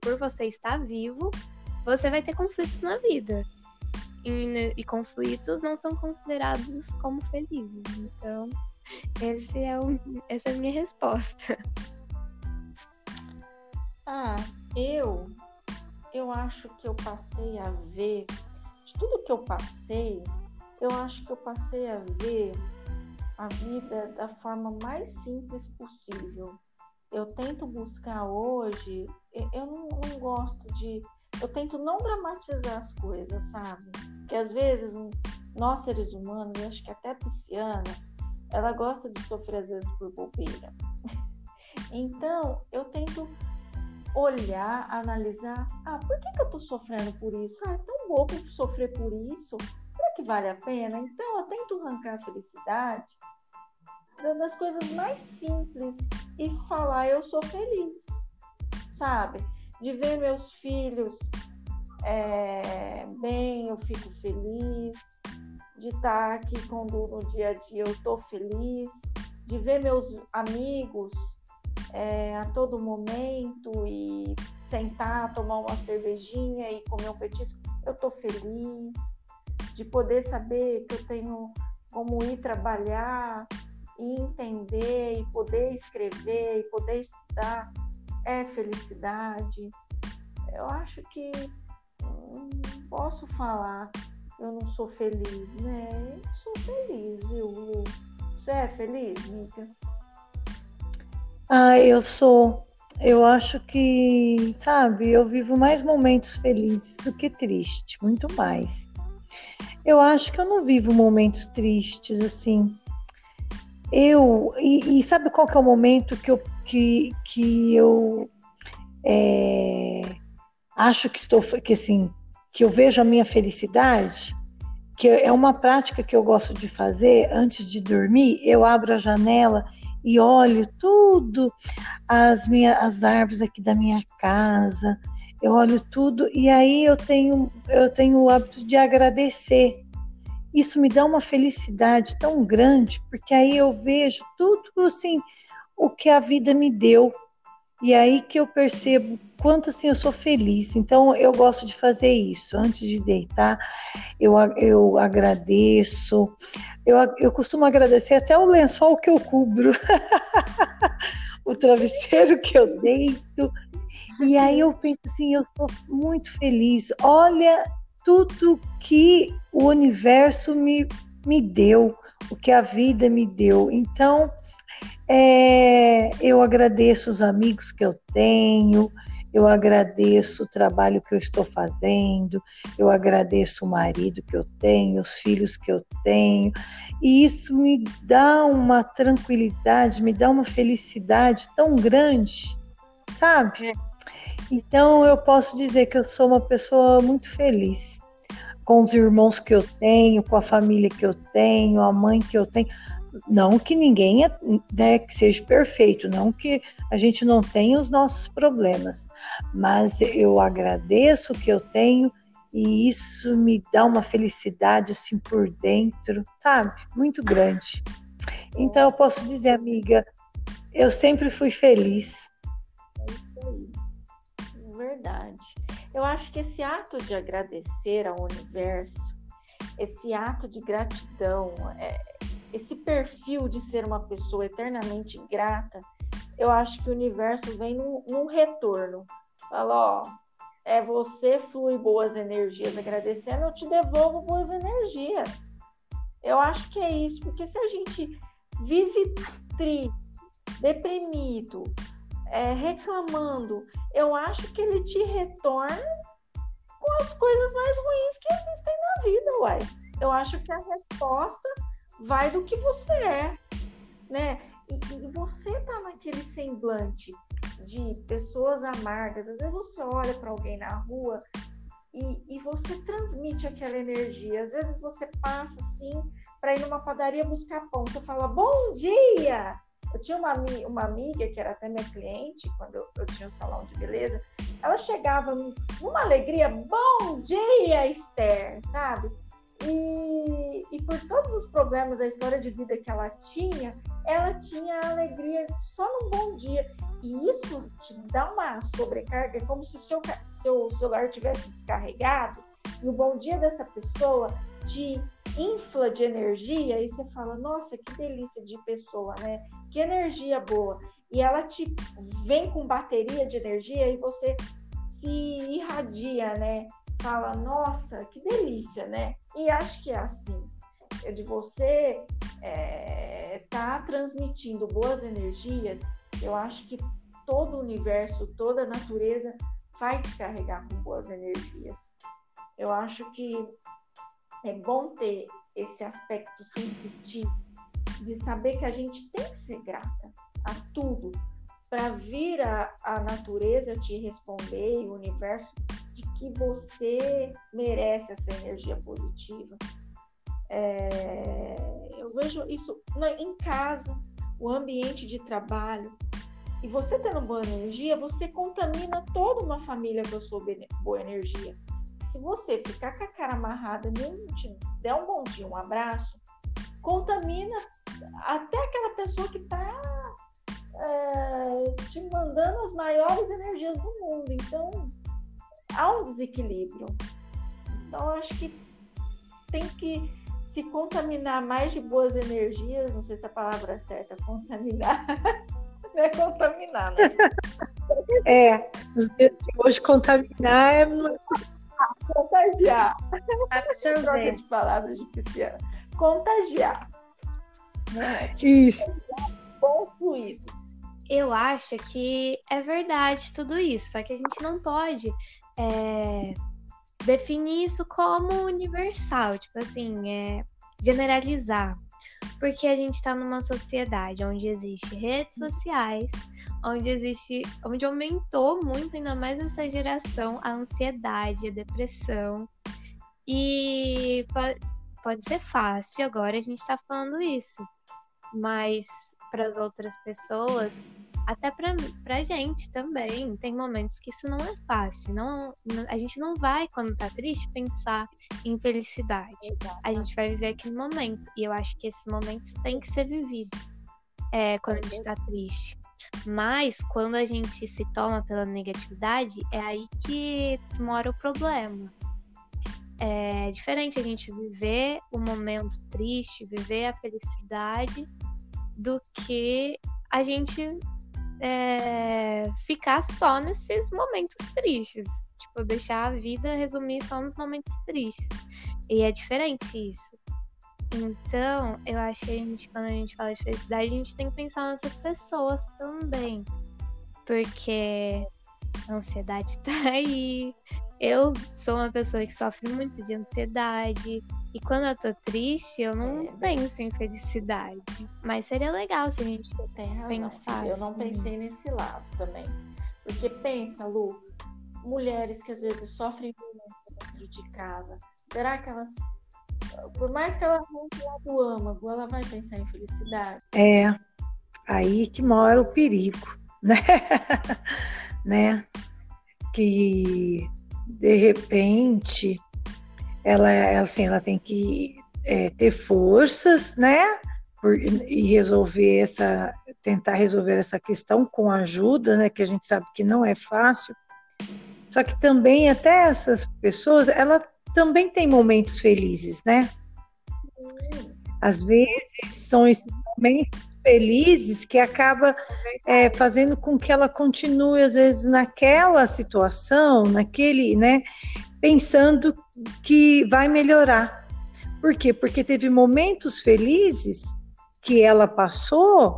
por você estar vivo, você vai ter conflitos na vida. E, e conflitos não são considerados como felizes. Então, esse é o, essa é a minha resposta. Ah, eu eu acho que eu passei a ver de tudo que eu passei, eu acho que eu passei a ver a vida da forma mais simples possível. Eu tento buscar hoje, eu não, não gosto de. Eu tento não dramatizar as coisas, sabe? Porque às vezes nós seres humanos, eu acho que até a pisciana, ela gosta de sofrer às vezes por bobeira. Então, eu tento olhar, analisar, ah, por que, que eu tô sofrendo por isso? Ah, é tão bobo sofrer por isso, será que vale a pena? Então, eu tento arrancar a felicidade das coisas mais simples e falar, eu sou feliz, sabe? De ver meus filhos é, bem, eu fico feliz, de estar aqui com o no dia a dia, eu estou feliz, de ver meus amigos é, a todo momento e sentar, tomar uma cervejinha e comer um petisco, eu estou feliz, de poder saber que eu tenho como ir trabalhar e entender e poder escrever e poder estudar é felicidade. Eu acho que hum, posso falar eu não sou feliz, né? Eu sou feliz, viu, Lu? Você é feliz, Mica? Ah, eu sou. Eu acho que, sabe, eu vivo mais momentos felizes do que triste, muito mais. eu acho que eu não vivo momentos tristes assim. Eu e, e sabe qual que é o momento que eu que, que eu é, acho que estou que assim que eu vejo a minha felicidade que é uma prática que eu gosto de fazer antes de dormir eu abro a janela e olho tudo as minhas as árvores aqui da minha casa eu olho tudo e aí eu tenho eu tenho o hábito de agradecer. Isso me dá uma felicidade tão grande porque aí eu vejo tudo assim o que a vida me deu. E é aí que eu percebo quanto assim eu sou feliz. Então eu gosto de fazer isso. Antes de deitar, eu, eu agradeço. Eu, eu costumo agradecer até o lençol que eu cubro, o travesseiro que eu deito. E aí eu penso assim, eu estou muito feliz. Olha tudo que o universo me, me deu, o que a vida me deu. Então, é, eu agradeço os amigos que eu tenho, eu agradeço o trabalho que eu estou fazendo, eu agradeço o marido que eu tenho, os filhos que eu tenho, e isso me dá uma tranquilidade, me dá uma felicidade tão grande, sabe? É. Então eu posso dizer que eu sou uma pessoa muito feliz com os irmãos que eu tenho, com a família que eu tenho, a mãe que eu tenho. Não que ninguém é, né, que seja perfeito, não que a gente não tenha os nossos problemas, mas eu agradeço o que eu tenho e isso me dá uma felicidade assim por dentro, sabe? Muito grande. Então eu posso dizer, amiga, eu sempre fui feliz. É isso aí. Verdade. Eu acho que esse ato de agradecer ao universo, esse ato de gratidão, é, esse perfil de ser uma pessoa eternamente grata, eu acho que o universo vem num, num retorno. Fala, ó, é você flui boas energias agradecendo, eu te devolvo boas energias. Eu acho que é isso, porque se a gente vive triste, deprimido, é, reclamando, eu acho que ele te retorna com as coisas mais ruins que existem na vida, uai. Eu acho que a resposta vai do que você é, né? E, e você tá naquele semblante de pessoas amargas. Às vezes você olha para alguém na rua e, e, você transmite aquela energia. Às vezes você passa assim para ir numa padaria buscar pão. Você fala bom dia. Eu tinha uma, uma amiga que era até minha cliente quando eu, eu tinha o um salão de beleza. Ela chegava numa alegria, bom dia, Esther, sabe? E, e por todos os problemas da história de vida que ela tinha, ela tinha alegria só num bom dia. E isso te dá uma sobrecarga, é como se o seu, seu celular tivesse descarregado. E o bom dia dessa pessoa te infla de energia e você fala: Nossa, que delícia de pessoa, né? Que energia boa. E ela te vem com bateria de energia e você se irradia, né? Fala, nossa, que delícia, né? E acho que é assim, é de você é, tá transmitindo boas energias, eu acho que todo o universo, toda a natureza vai te carregar com boas energias. Eu acho que é bom ter esse aspecto sensitivo de saber que a gente tem que ser grata a tudo para vir a, a natureza te responder e o universo que você merece essa energia positiva. É, eu vejo isso em casa, o ambiente de trabalho. E você tendo boa energia, você contamina toda uma família com a sua boa energia. Se você ficar com a cara amarrada, nem te der um bom dia, um abraço, contamina até aquela pessoa que está é, te mandando as maiores energias do mundo. Então, há um desequilíbrio. Então, eu acho que tem que se contaminar mais de boas energias, não sei se a palavra é certa, contaminar. não é contaminar, né? É, hoje contaminar é. Contagiar. Troca de palavras de pisciana. Contagiar. Né? Isso. Bons fluidos. Eu acho que é verdade tudo isso, só que a gente não pode é, definir isso como universal, tipo assim, é generalizar. Porque a gente está numa sociedade onde existe redes sociais, onde existe, onde aumentou muito, ainda mais nessa geração, a ansiedade, a depressão. E pode, pode ser fácil agora a gente está falando isso, mas para as outras pessoas até pra, pra gente também. Tem momentos que isso não é fácil. Não, a gente não vai, quando tá triste, pensar em felicidade. Exato. A gente vai viver aquele momento. E eu acho que esses momentos têm que ser vividos é, quando a gente tá triste. Mas quando a gente se toma pela negatividade, é aí que mora o problema. É diferente a gente viver o momento triste, viver a felicidade, do que a gente é, ficar só nesses momentos tristes. Tipo, deixar a vida resumir só nos momentos tristes. E é diferente isso. Então, eu acho que a gente, quando a gente fala de felicidade, a gente tem que pensar nessas pessoas também. Porque a ansiedade tá aí. Eu sou uma pessoa que sofre muito de ansiedade. E quando eu tô triste, eu não é. penso em felicidade. Mas seria legal se a gente pensasse. Eu não pensei nisso. nesse lado também. Porque pensa, Lu, mulheres que às vezes sofrem violência dentro de casa. Será que elas. Por mais que ela arranque lá do âmago, ela vai pensar em felicidade? É, aí que mora o perigo, né? né? Que de repente ela, assim, ela tem que é, ter forças, né? Por, e resolver essa, tentar resolver essa questão com ajuda, né? Que a gente sabe que não é fácil. Só que também até essas pessoas, ela também tem momentos felizes, né? Às vezes são esses momentos felizes que acaba é, fazendo com que ela continue às vezes naquela situação, naquele, né? pensando que vai melhorar. Por quê? Porque teve momentos felizes que ela passou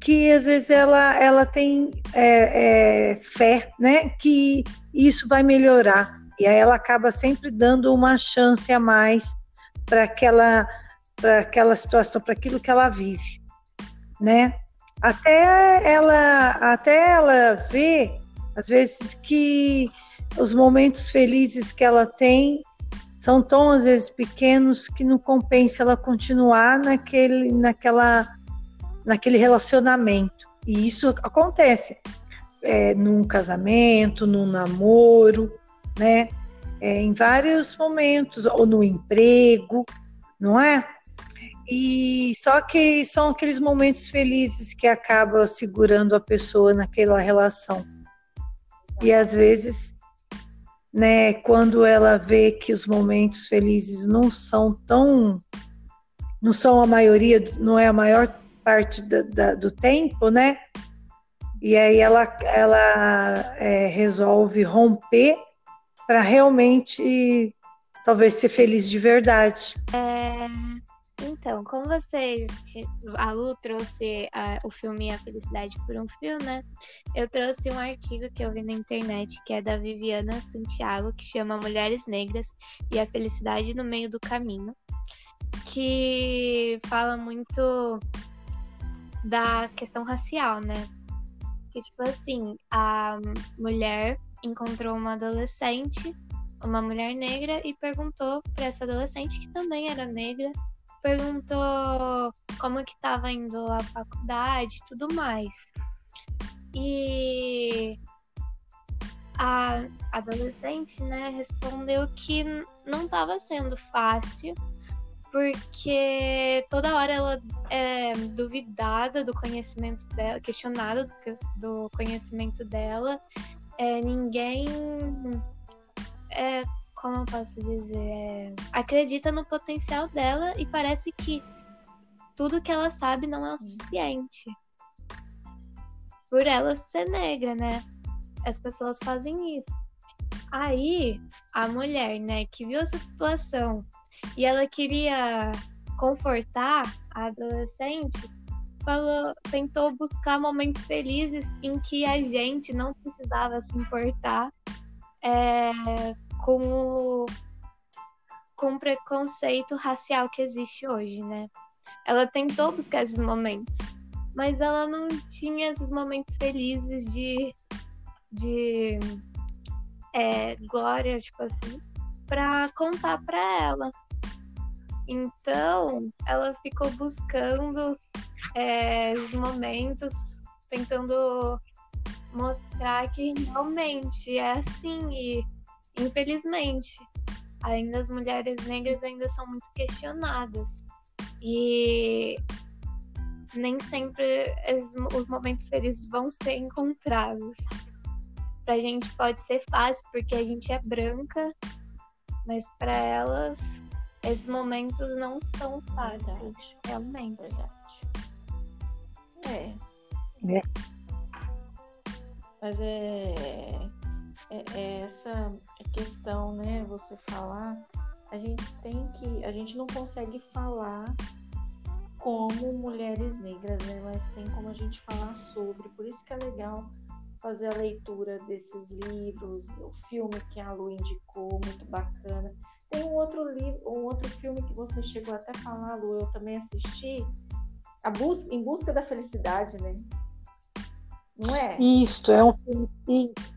que às vezes ela, ela tem é, é, fé, né? Que isso vai melhorar. E aí ela acaba sempre dando uma chance a mais para aquela, para aquela situação, para aquilo que ela vive, né? Até ela, até ela ver, às vezes, que os momentos felizes que ela tem são tão às vezes pequenos que não compensa ela continuar naquele, naquela, naquele relacionamento. E isso acontece é, num casamento, num namoro, né? É, em vários momentos, ou no emprego, não é? E só que são aqueles momentos felizes que acabam segurando a pessoa naquela relação. E às vezes né? Quando ela vê que os momentos felizes não são tão, não são a maioria, não é a maior parte da, da, do tempo, né? E aí ela, ela é, resolve romper para realmente talvez ser feliz de verdade. É, então, como vocês, a Lu trouxe a, o filme A Felicidade por um Fio, né? Eu trouxe um artigo que eu vi na internet, que é da Viviana Santiago, que chama Mulheres Negras e a Felicidade no Meio do Caminho, que fala muito da questão racial, né? Que, tipo assim, a mulher encontrou uma adolescente, uma mulher negra, e perguntou para essa adolescente, que também era negra, perguntou como que estava indo a faculdade e tudo mais. E a adolescente, né, respondeu que não estava sendo fácil, porque toda hora ela é duvidada do conhecimento dela, questionada do, do conhecimento dela. É, ninguém é, como eu posso dizer, é, acredita no potencial dela e parece que tudo que ela sabe não é o suficiente. Por ela ser negra, né? As pessoas fazem isso. Aí, a mulher, né, que viu essa situação e ela queria confortar a adolescente, falou, tentou buscar momentos felizes em que a gente não precisava se importar é, com o, com o preconceito racial que existe hoje, né? Ela tentou buscar esses momentos, mas ela não tinha esses momentos felizes de, de é, glória, tipo assim, para contar para ela. Então, ela ficou buscando é, os momentos, tentando mostrar que realmente é assim e infelizmente ainda as mulheres negras ainda são muito questionadas e nem sempre os momentos felizes vão ser encontrados. Pra gente pode ser fácil porque a gente é branca, mas para elas esses momentos não são fáceis, Verdade. realmente. Verdade. É. é. Mas é, é, é, essa questão, né? Você falar, a gente tem que, a gente não consegue falar como mulheres negras, né? Mas tem como a gente falar sobre. Por isso que é legal fazer a leitura desses livros, o filme que a Lu indicou, muito bacana. Tem um outro livro, um outro filme que você chegou até a falar, Lu, eu também assisti, a busca, Em Busca da Felicidade, né? Não é? Isso, é um filme. Isso.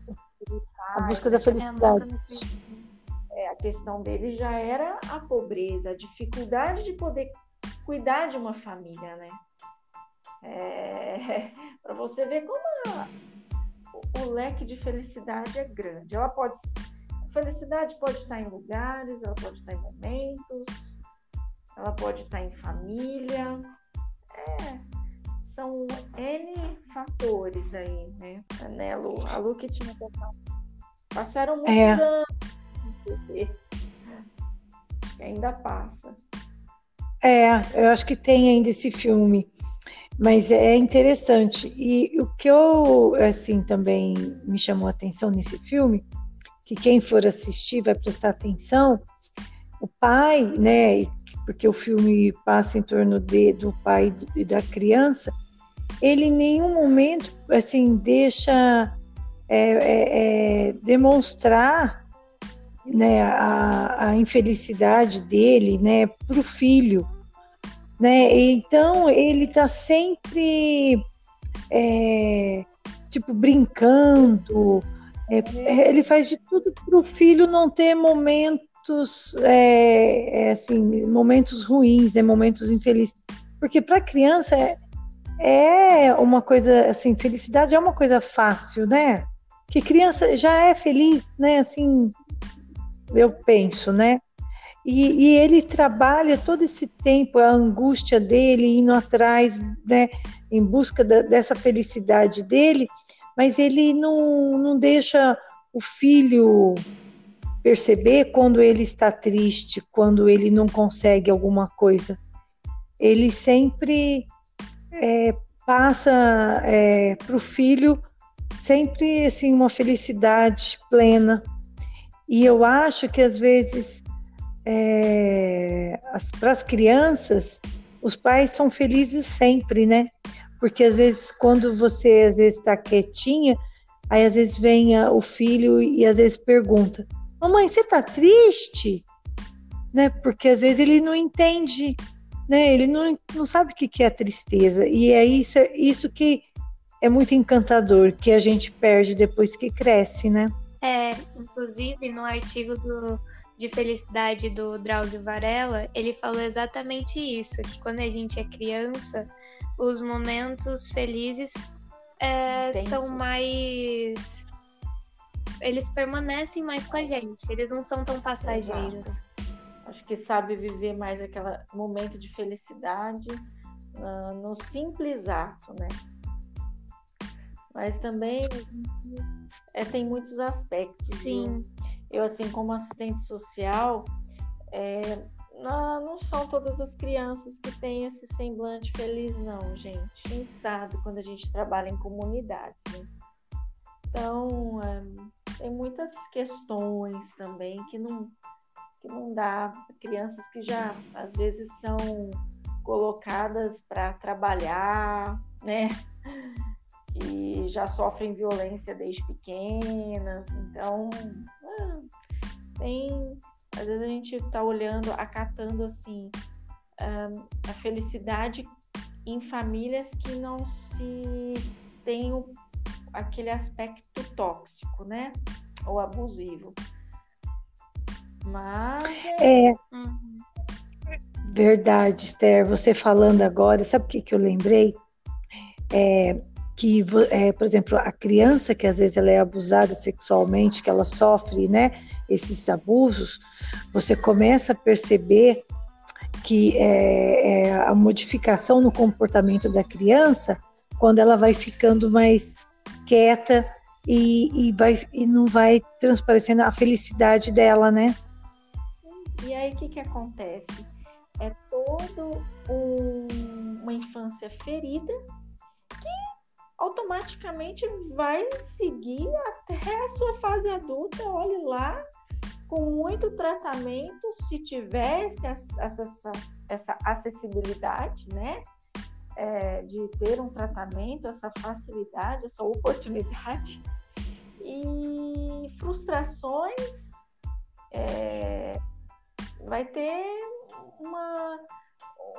A busca da felicidade. É, a questão dele já era a pobreza, a dificuldade de poder cuidar de uma família, né? É, para você ver como a, o, o leque de felicidade é grande. Ela pode felicidade pode estar em lugares, ela pode estar em momentos, ela pode estar em família. É, são N fatores aí, né? A, né, Lu? A Lu que tinha passado. Passaram muitos é. anos. Ainda passa. É, eu acho que tem ainda esse filme, mas é interessante. E o que eu, assim, também me chamou a atenção nesse filme que quem for assistir vai prestar atenção. O pai, né, porque o filme passa em torno de, do pai e da criança, ele em nenhum momento assim deixa é, é, é, demonstrar né, a, a, infelicidade dele né, para o filho. Né? Então ele está sempre é, tipo brincando, é, ele faz de tudo para o filho não ter momentos, é, é, assim, momentos ruins, né, momentos infelizes. Porque para criança é, é uma coisa, assim, felicidade é uma coisa fácil, né? Que criança já é feliz, né? Assim, eu penso, né? E, e, ele trabalha todo esse tempo, a angústia dele, indo atrás, né, em busca da, dessa felicidade dele, mas ele não, não deixa o filho perceber quando ele está triste, quando ele não consegue alguma coisa. Ele sempre é, passa é, para o filho sempre assim uma felicidade plena. E eu acho que às vezes é, para as crianças os pais são felizes sempre, né? porque às vezes quando você às vezes está quietinha, aí às vezes vem o filho e às vezes pergunta: "Mamãe, você está triste?" Né? Porque às vezes ele não entende, né? Ele não, não sabe o que é a tristeza. E é isso, isso que é muito encantador, que a gente perde depois que cresce, né? É, inclusive no artigo do, de felicidade do Drauzio Varela, ele falou exatamente isso, que quando a gente é criança, os momentos felizes é, são mais. Eles permanecem mais com a gente, eles não são tão passageiros. Exato. Acho que sabe viver mais aquele momento de felicidade uh, no simples ato, né? Mas também é, tem muitos aspectos. Sim. Eu, assim, como assistente social, é, não, não são todas as crianças que têm esse semblante feliz, não, gente. A gente sabe quando a gente trabalha em comunidades, né? Então, é, tem muitas questões também que não, que não dá. Crianças que já, às vezes, são colocadas para trabalhar, né? E já sofrem violência desde pequenas. Então, Tem, às vezes a gente está olhando, acatando assim a felicidade em famílias que não se tem o, aquele aspecto tóxico, né? Ou abusivo. Mas. É. Uhum. Verdade, Esther. Você falando agora, sabe o que, que eu lembrei? É, que, é, por exemplo, a criança que às vezes ela é abusada sexualmente, que ela sofre, né, esses abusos, você começa a perceber que é, é, a modificação no comportamento da criança quando ela vai ficando mais quieta e, e, vai, e não vai transparecendo a felicidade dela, né? Sim. E aí o que, que acontece? É todo um, uma infância ferida automaticamente vai seguir até a sua fase adulta. Olhe lá, com muito tratamento, se tivesse essa, essa acessibilidade, né? É, de ter um tratamento, essa facilidade, essa oportunidade. E frustrações é, vai ter uma,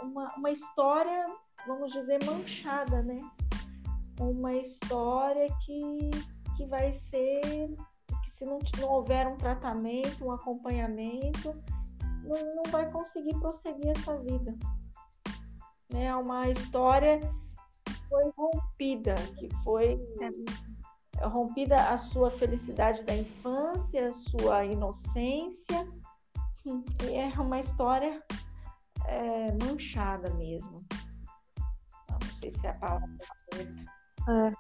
uma, uma história, vamos dizer, manchada, né? Uma história que, que vai ser se não, não houver um tratamento, um acompanhamento, não, não vai conseguir prosseguir essa vida. É uma história que foi rompida, que foi é. rompida a sua felicidade da infância, a sua inocência. E é uma história é, manchada mesmo. Não sei se é a palavra certa. É.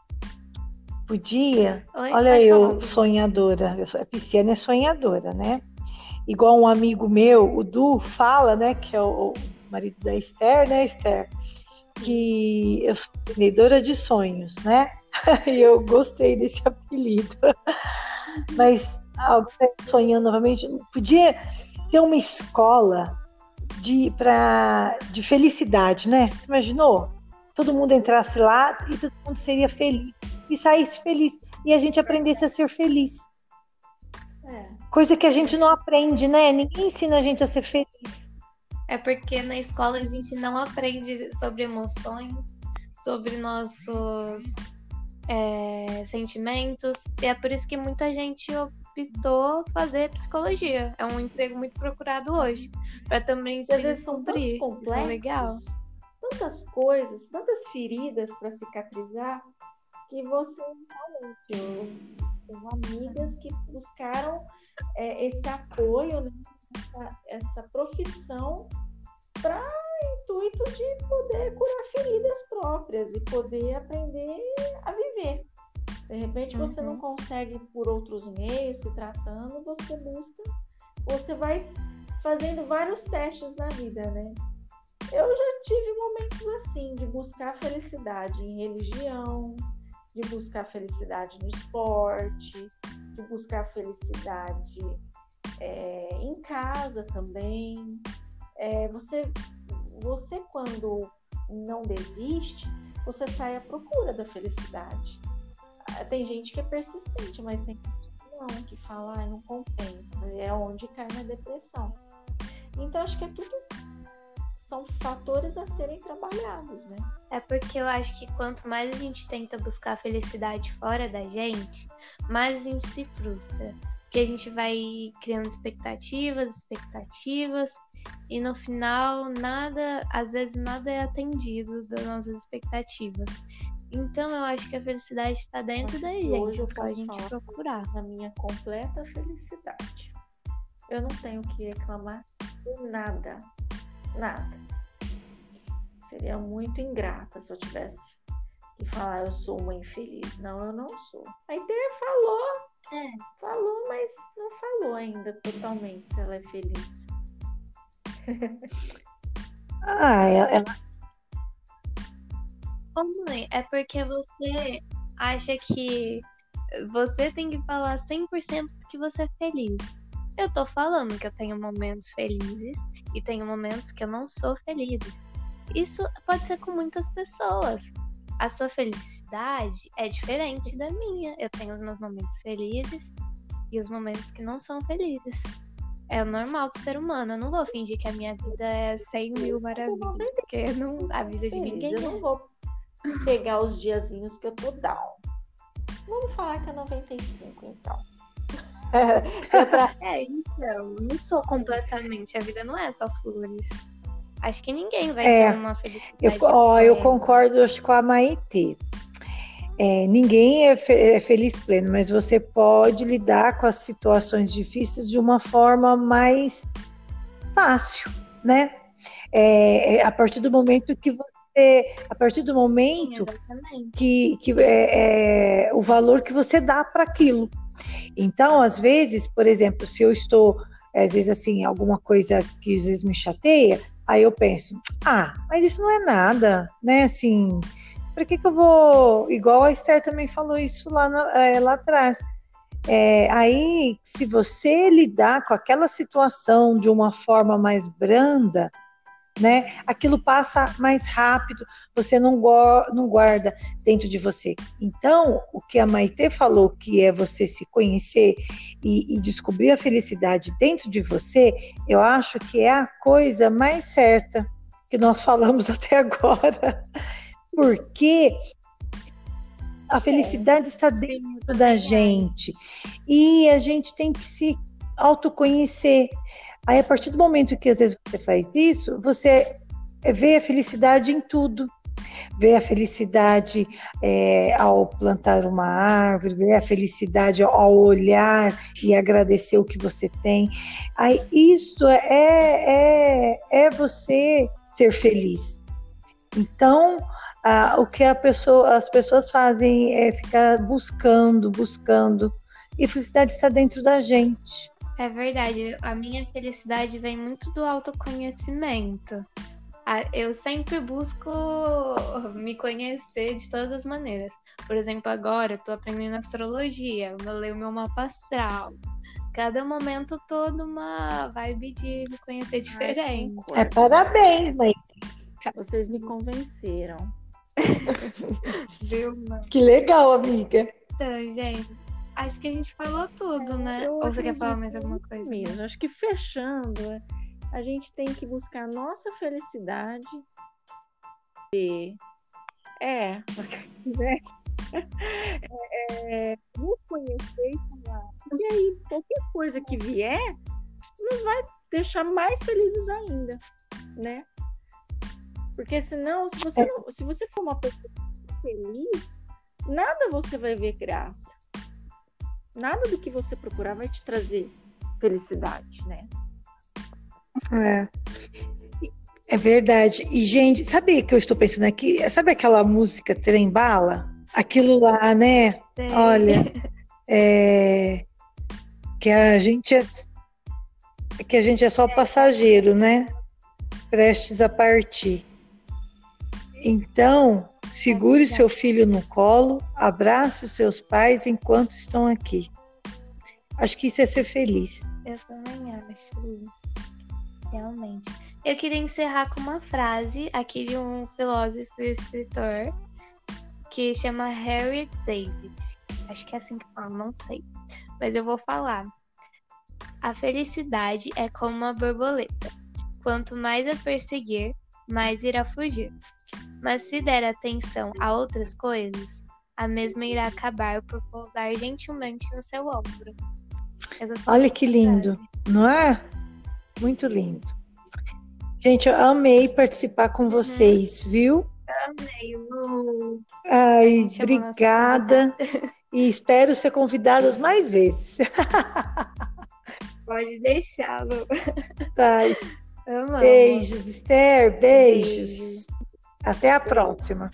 Podia. Oi, Olha eu, sonhadora. A pisciana é sonhadora, né? Igual um amigo meu, o Du, fala, né? Que é o, marido da Esther, né, Esther? Que eu sou vendedora de sonhos, né? e eu gostei desse apelido. Mas sonhando novamente, podia ter uma escola de, pra, de felicidade, né? Você imaginou? Todo mundo entrasse lá e todo mundo seria feliz e saísse feliz. E a gente aprendesse a ser feliz. É. Coisa que a gente não aprende, né? Ninguém ensina a gente a ser feliz. É porque na escola a gente não aprende sobre emoções, sobre nossos é, sentimentos. E é por isso que muita gente optou fazer psicologia. É um emprego muito procurado hoje. Para também e se descobrir. São é legal. Tantas coisas, tantas feridas para cicatrizar que você realmente, eu amigas que buscaram é, esse apoio, né, essa, essa profissão para intuito de poder curar feridas próprias e poder aprender a viver. De repente você uhum. não consegue por outros meios se tratando, você busca, você vai fazendo vários testes na vida, né? Eu já tive momentos assim de buscar felicidade em religião, de buscar felicidade no esporte, de buscar felicidade é, em casa também. É, você, você, quando não desiste, você sai à procura da felicidade. Ah, tem gente que é persistente, mas tem gente que não, que fala, ah, não compensa, é onde cai na depressão. Então, acho que é tudo são fatores a serem trabalhados, né? É porque eu acho que quanto mais a gente tenta buscar a felicidade fora da gente, mais a gente se frustra. Porque a gente vai criando expectativas, expectativas, e no final nada, às vezes nada é atendido das nossas expectativas. Então eu acho que a felicidade está dentro da gente, é só a gente procurar. Na minha completa felicidade. Eu não tenho que reclamar de nada nada. Seria muito ingrata se eu tivesse que falar eu sou uma infeliz. Não, eu não sou. A ideia falou, é. falou, mas não falou ainda totalmente se ela é feliz. ah, ela. Ô mãe, é porque você acha que você tem que falar 100% que você é feliz. Eu tô falando que eu tenho momentos felizes e tenho momentos que eu não sou feliz. Isso pode ser com muitas pessoas. A sua felicidade é diferente da minha. Eu tenho os meus momentos felizes e os momentos que não são felizes. é normal do ser humano. Eu não vou fingir que a minha vida é 100 mil maravilhas, porque não, a vida de ninguém Eu não é. vou pegar os diazinhos que eu tô down. Vamos falar que é 95, então. É pra... É, então, não sou completamente. A vida não é só flores. Acho que ninguém vai É, ter uma felicidade. Eu, ó, eu concordo acho, com a Maitê. É, ninguém é, fe- é feliz pleno, mas você pode lidar com as situações difíceis de uma forma mais fácil, né? É, é, a partir do momento que você, a partir do Sim, momento exatamente. que, que é, é o valor que você dá para aquilo. Então, às vezes, por exemplo, se eu estou, às vezes assim, alguma coisa que às vezes me chateia, aí eu penso, ah, mas isso não é nada, né? Assim, para que, que eu vou. Igual a Esther também falou isso lá, na- é, lá atrás. É, aí, se você lidar com aquela situação de uma forma mais branda, né? Aquilo passa mais rápido, você não, não guarda dentro de você. Então, o que a Maitê falou, que é você se conhecer e, e descobrir a felicidade dentro de você, eu acho que é a coisa mais certa que nós falamos até agora. Porque a felicidade está dentro Sim, da gente. E a gente tem que se autoconhecer. Aí, a partir do momento que às vezes você faz isso, você vê a felicidade em tudo. Vê a felicidade é, ao plantar uma árvore, vê a felicidade ao olhar e agradecer o que você tem. Aí, isto é, é, é você ser feliz. Então, ah, o que pessoa, as pessoas fazem é ficar buscando, buscando. E a felicidade está dentro da gente. É verdade, a minha felicidade vem muito do autoconhecimento. Eu sempre busco me conhecer de todas as maneiras. Por exemplo, agora eu tô aprendendo astrologia, eu leio meu mapa astral. Cada momento todo uma vibe de me conhecer diferente. É parabéns, mãe. Vocês me convenceram. Viu, mano? Que legal, amiga. Então, gente, acho que a gente falou tudo, né? Eu Ou você quer falar mais alguma coisa? Mesmo. Acho que fechando, a gente tem que buscar a nossa felicidade. E, é, né? É, nos conhecer e falar. E aí, qualquer coisa que vier, nos vai deixar mais felizes ainda, né? Porque senão, se você, não, se você for uma pessoa feliz, nada você vai ver graça. Nada do que você procurar vai te trazer felicidade, né? É. É verdade. E, gente, sabe o que eu estou pensando aqui? Sabe aquela música Trem Bala? Aquilo lá, né? Sei. Olha, é, que a gente é que a gente é só passageiro, né? Prestes a partir. Então, segure seu filho no colo, abrace os seus pais enquanto estão aqui. Acho que isso é ser feliz. Eu também acho. Realmente. Eu queria encerrar com uma frase aqui de um filósofo e escritor que chama Harry David. Acho que é assim que fala, não sei. Mas eu vou falar. A felicidade é como uma borboleta. Quanto mais a perseguir, mais irá fugir. Mas se der atenção a outras coisas, a mesma irá acabar por pousar gentilmente no seu ombro. Olha que lindo, não é? Muito lindo. Gente, eu amei participar com vocês, viu? Amei, Lu. Ai, obrigada. E espero ser convidadas mais vezes. Pode deixar, Lu. Tá, beijos, Esther, beijos. Até a próxima.